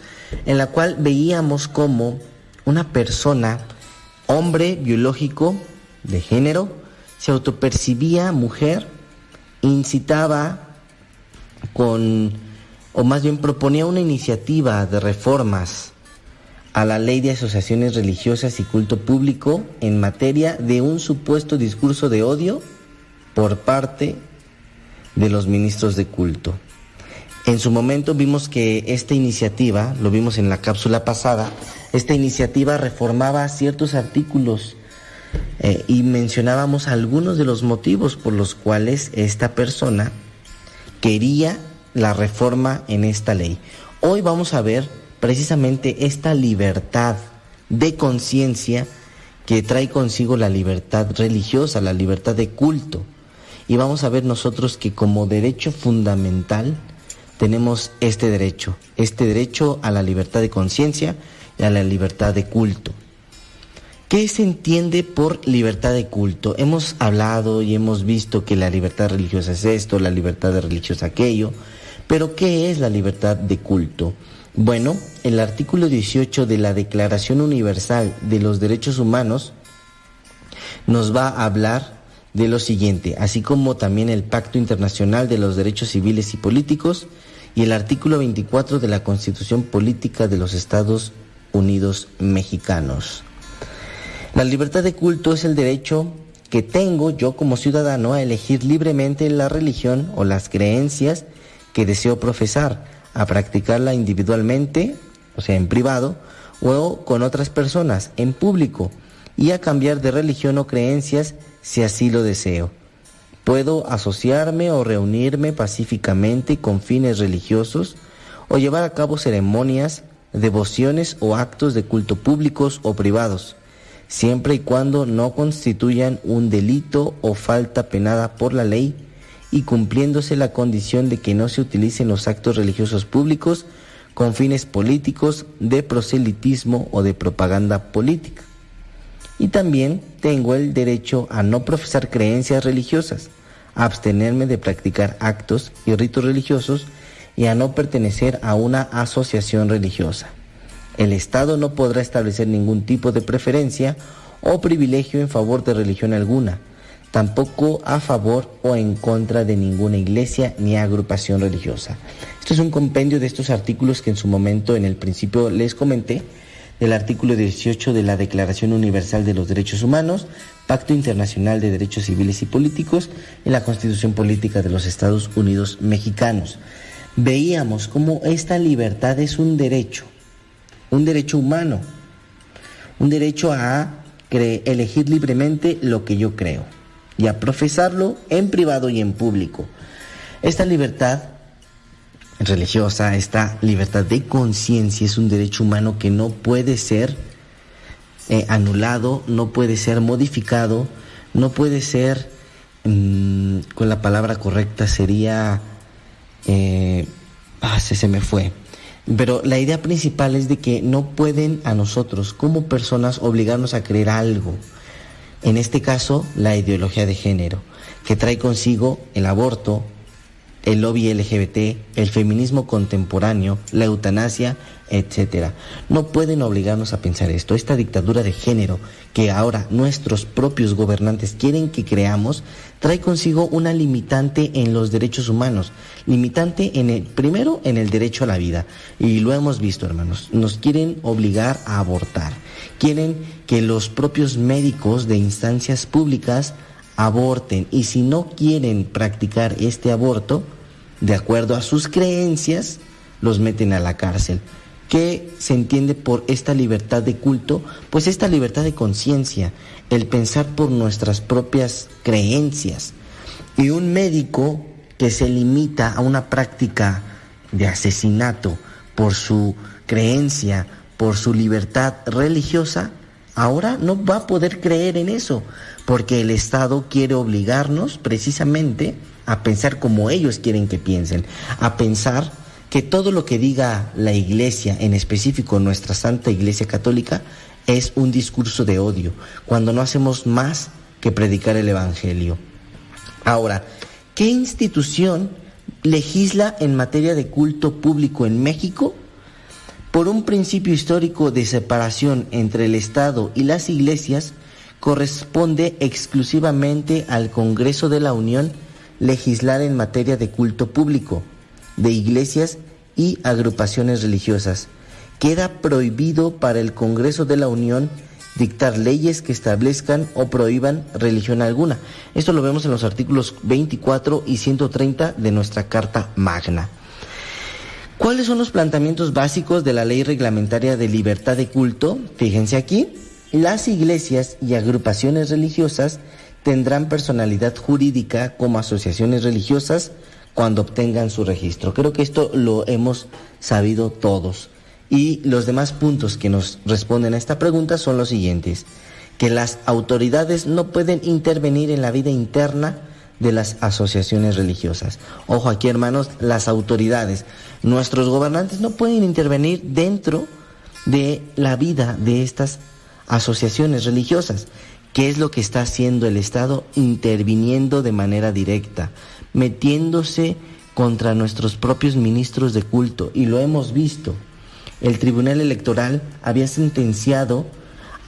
en la cual veíamos cómo una persona, hombre biológico de género, se autopercibía mujer, incitaba con, o más bien proponía una iniciativa de reformas a la ley de asociaciones religiosas y culto público en materia de un supuesto discurso de odio por parte de los ministros de culto. En su momento vimos que esta iniciativa, lo vimos en la cápsula pasada, esta iniciativa reformaba ciertos artículos eh, y mencionábamos algunos de los motivos por los cuales esta persona quería la reforma en esta ley. Hoy vamos a ver precisamente esta libertad de conciencia que trae consigo la libertad religiosa, la libertad de culto. Y vamos a ver nosotros que como derecho fundamental tenemos este derecho, este derecho a la libertad de conciencia y a la libertad de culto. ¿Qué se entiende por libertad de culto? Hemos hablado y hemos visto que la libertad religiosa es esto, la libertad religiosa aquello, pero ¿qué es la libertad de culto? Bueno, el artículo 18 de la Declaración Universal de los Derechos Humanos nos va a hablar de lo siguiente, así como también el Pacto Internacional de los Derechos Civiles y Políticos y el artículo 24 de la Constitución Política de los Estados Unidos Mexicanos. La libertad de culto es el derecho que tengo yo como ciudadano a elegir libremente la religión o las creencias que deseo profesar, a practicarla individualmente, o sea, en privado, o con otras personas, en público, y a cambiar de religión o creencias si así lo deseo. Puedo asociarme o reunirme pacíficamente con fines religiosos o llevar a cabo ceremonias, devociones o actos de culto públicos o privados, siempre y cuando no constituyan un delito o falta penada por la ley y cumpliéndose la condición de que no se utilicen los actos religiosos públicos con fines políticos, de proselitismo o de propaganda política. Y también tengo el derecho a no profesar creencias religiosas, a abstenerme de practicar actos y ritos religiosos y a no pertenecer a una asociación religiosa. El Estado no podrá establecer ningún tipo de preferencia o privilegio en favor de religión alguna, tampoco a favor o en contra de ninguna iglesia ni agrupación religiosa. Esto es un compendio de estos artículos que en su momento, en el principio, les comenté, del artículo 18 de la Declaración Universal de los Derechos Humanos, Pacto Internacional de Derechos Civiles y Políticos y la Constitución Política de los Estados Unidos Mexicanos. Veíamos cómo esta libertad es un derecho, un derecho humano, un derecho a elegir libremente lo que yo creo y a profesarlo en privado y en público. Esta libertad religiosa, esta libertad de conciencia es un derecho humano que no puede ser eh, anulado, no puede ser modificado, no puede ser, mm, con la palabra correcta sería, eh, ah, se, se me fue. Pero la idea principal es de que no pueden a nosotros como personas obligarnos a creer algo. En este caso, la ideología de género, que trae consigo el aborto, el lobby LGBT, el feminismo contemporáneo, la eutanasia, etc. No pueden obligarnos a pensar esto. Esta dictadura de género que ahora nuestros propios gobernantes quieren que creamos, trae consigo una limitante en los derechos humanos, limitante en el primero en el derecho a la vida y lo hemos visto, hermanos. Nos quieren obligar a abortar. Quieren que los propios médicos de instancias públicas aborten y si no quieren practicar este aborto, de acuerdo a sus creencias, los meten a la cárcel. ¿Qué se entiende por esta libertad de culto? Pues esta libertad de conciencia, el pensar por nuestras propias creencias. Y un médico que se limita a una práctica de asesinato por su creencia, por su libertad religiosa, ahora no va a poder creer en eso, porque el Estado quiere obligarnos precisamente a pensar como ellos quieren que piensen, a pensar que todo lo que diga la Iglesia, en específico nuestra Santa Iglesia Católica, es un discurso de odio, cuando no hacemos más que predicar el Evangelio. Ahora, ¿qué institución legisla en materia de culto público en México? Por un principio histórico de separación entre el Estado y las iglesias, corresponde exclusivamente al Congreso de la Unión legislar en materia de culto público, de iglesias y agrupaciones religiosas. Queda prohibido para el Congreso de la Unión dictar leyes que establezcan o prohíban religión alguna. Esto lo vemos en los artículos 24 y 130 de nuestra Carta Magna. ¿Cuáles son los planteamientos básicos de la ley reglamentaria de libertad de culto? Fíjense aquí, las iglesias y agrupaciones religiosas tendrán personalidad jurídica como asociaciones religiosas cuando obtengan su registro. Creo que esto lo hemos sabido todos. Y los demás puntos que nos responden a esta pregunta son los siguientes. Que las autoridades no pueden intervenir en la vida interna de las asociaciones religiosas. Ojo aquí hermanos, las autoridades, nuestros gobernantes no pueden intervenir dentro de la vida de estas asociaciones religiosas. ¿Qué es lo que está haciendo el Estado? Interviniendo de manera directa, metiéndose contra nuestros propios ministros de culto. Y lo hemos visto. El Tribunal Electoral había sentenciado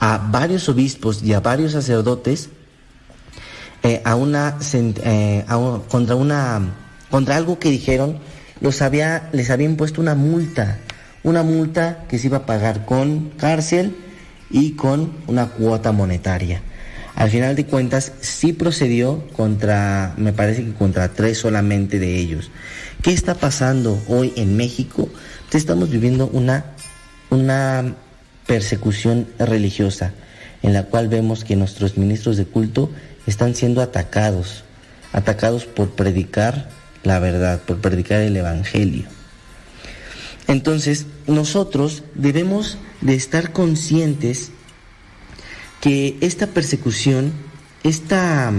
a varios obispos y a varios sacerdotes eh, a una, eh, contra una contra algo que dijeron los había les había impuesto una multa una multa que se iba a pagar con cárcel y con una cuota monetaria. Al final de cuentas sí procedió contra me parece que contra tres solamente de ellos. Qué está pasando hoy en México estamos viviendo una una persecución religiosa en la cual vemos que nuestros ministros de culto están siendo atacados, atacados por predicar la verdad, por predicar el Evangelio. Entonces, nosotros debemos de estar conscientes que esta persecución, esta,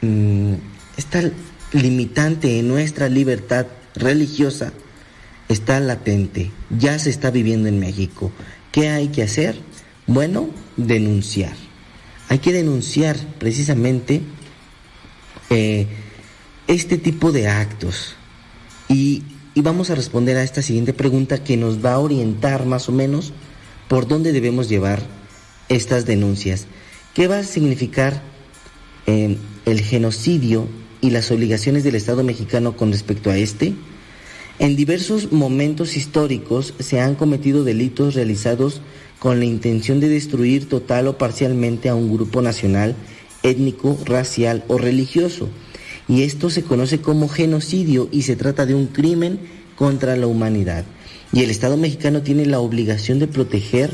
mm, esta limitante en nuestra libertad religiosa, está latente, ya se está viviendo en México. ¿Qué hay que hacer? Bueno, denunciar. Hay que denunciar precisamente eh, este tipo de actos. Y, y vamos a responder a esta siguiente pregunta que nos va a orientar más o menos por dónde debemos llevar estas denuncias. ¿Qué va a significar eh, el genocidio y las obligaciones del Estado mexicano con respecto a este? En diversos momentos históricos se han cometido delitos realizados con la intención de destruir total o parcialmente a un grupo nacional, étnico, racial o religioso. Y esto se conoce como genocidio y se trata de un crimen contra la humanidad. Y el Estado mexicano tiene la obligación de proteger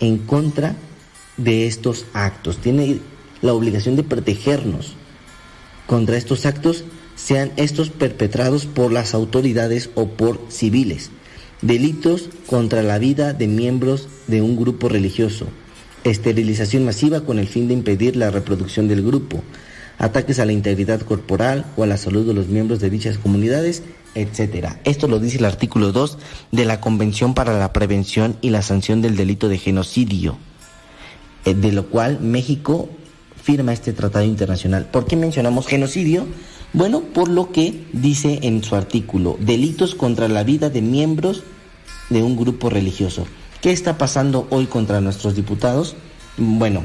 en contra de estos actos, tiene la obligación de protegernos contra estos actos, sean estos perpetrados por las autoridades o por civiles. Delitos contra la vida de miembros de un grupo religioso. Esterilización masiva con el fin de impedir la reproducción del grupo. Ataques a la integridad corporal o a la salud de los miembros de dichas comunidades, etc. Esto lo dice el artículo 2 de la Convención para la Prevención y la Sanción del Delito de Genocidio, eh, de lo cual México firma este tratado internacional. ¿Por qué mencionamos genocidio? Bueno, por lo que dice en su artículo, delitos contra la vida de miembros de un grupo religioso. ¿Qué está pasando hoy contra nuestros diputados? Bueno,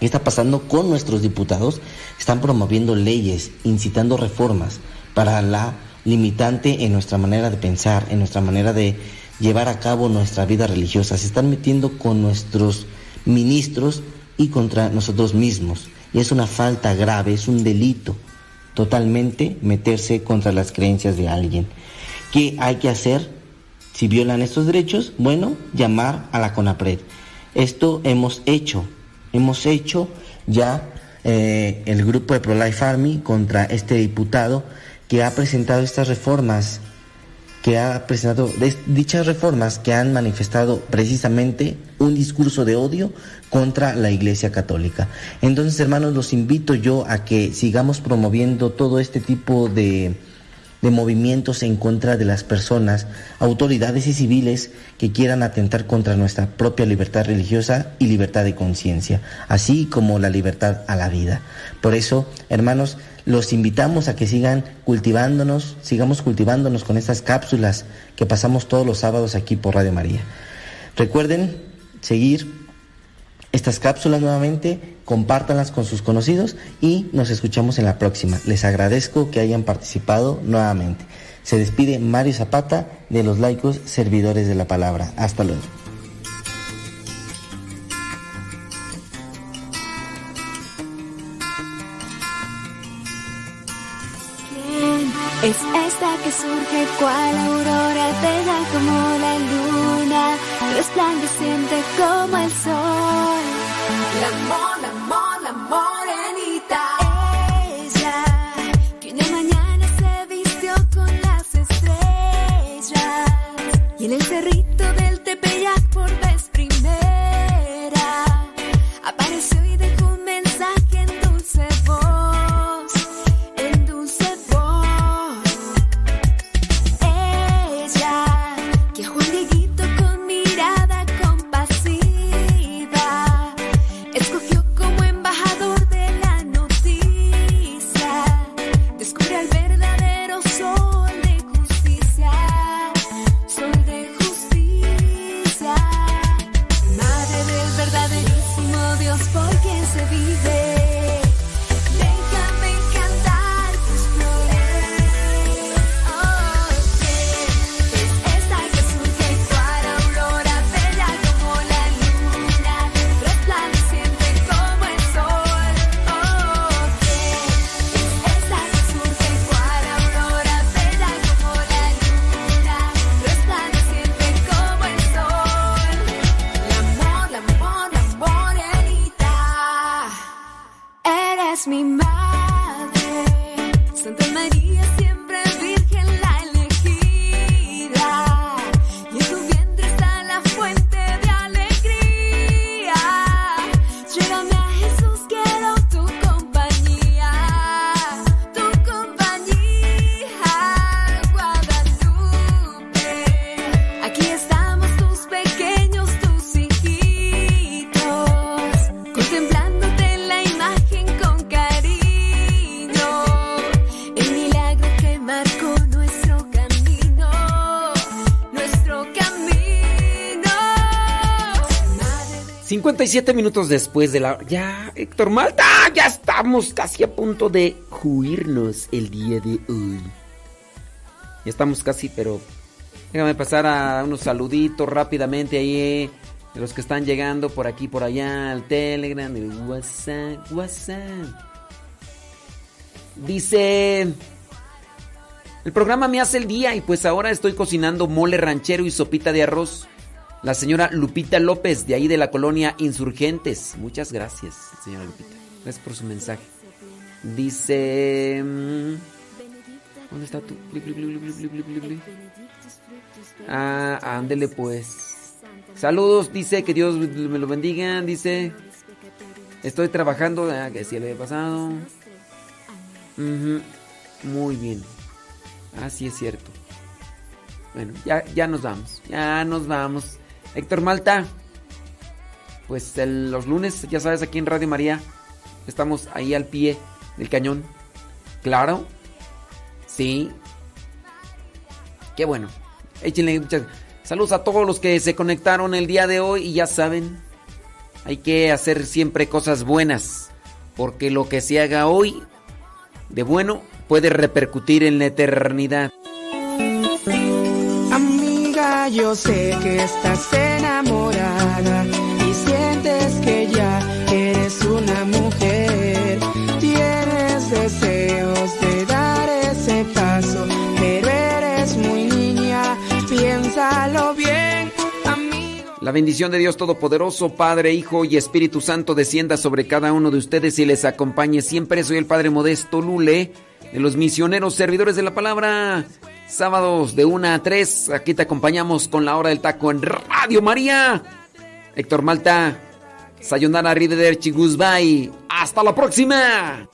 ¿qué está pasando con nuestros diputados? Están promoviendo leyes, incitando reformas para la limitante en nuestra manera de pensar, en nuestra manera de llevar a cabo nuestra vida religiosa. Se están metiendo con nuestros ministros y contra nosotros mismos. Y es una falta grave, es un delito totalmente meterse contra las creencias de alguien. ¿Qué hay que hacer si violan estos derechos? Bueno, llamar a la CONAPRED. Esto hemos hecho, hemos hecho ya eh, el grupo de Pro Life Army contra este diputado que ha presentado estas reformas, que ha presentado dichas reformas que han manifestado precisamente un discurso de odio contra la Iglesia Católica. Entonces, hermanos, los invito yo a que sigamos promoviendo todo este tipo de, de movimientos en contra de las personas, autoridades y civiles que quieran atentar contra nuestra propia libertad religiosa y libertad de conciencia, así como la libertad a la vida. Por eso, hermanos, los invitamos a que sigan cultivándonos, sigamos cultivándonos con estas cápsulas que pasamos todos los sábados aquí por Radio María. Recuerden seguir estas cápsulas nuevamente, compártanlas con sus conocidos y nos escuchamos en la próxima. Les agradezco que hayan participado nuevamente. Se despide Mario Zapata de los laicos servidores de la palabra. Hasta luego. ¿Quién es esta que surge cual aurora bella como la luna, resplandeciente como el sol? La amor, la morenita. Ella, que una mañana se vistió con las estrellas y en el cerrito del Tepeyac por 57 minutos después de la... Ya, Héctor Malta, ya estamos casi a punto de juirnos el día de hoy. Ya estamos casi, pero... Déjame pasar a unos saluditos rápidamente ahí eh, de los que están llegando por aquí, por allá, al Telegram, el WhatsApp, WhatsApp. Dice... El programa me hace el día y pues ahora estoy cocinando mole ranchero y sopita de arroz. La señora Lupita López, de ahí de la colonia Insurgentes. Muchas gracias, señora Lupita. Gracias por su mensaje. Dice... mm, ¿Dónde está tú? Ah, ándele pues. Saludos, dice que Dios me lo bendiga. Dice... Estoy trabajando, ah, que sí le pasado. Muy bien. Así es cierto. Bueno, ya, ya nos vamos. Ya nos vamos. Héctor Malta. Pues los lunes, ya sabes, aquí en Radio María. Estamos ahí al pie del cañón. Claro. Sí. Qué bueno. Échenle muchas. Saludos a todos los que se conectaron el día de hoy y ya saben, hay que hacer siempre cosas buenas, porque lo que se haga hoy de bueno puede repercutir en la eternidad. Yo sé que estás enamorada y sientes que ya eres una mujer. Tienes deseos de dar ese paso, pero eres muy niña, piénsalo bien. La bendición de Dios Todopoderoso, Padre, Hijo y Espíritu Santo descienda sobre cada uno de ustedes y les acompañe siempre. Soy el Padre Modesto Lule de los misioneros servidores de la palabra. Sábados de 1 a 3, aquí te acompañamos con la hora del taco en Radio María. Héctor Malta, Sayonara Arrivederci, Goodbye. Hasta la próxima.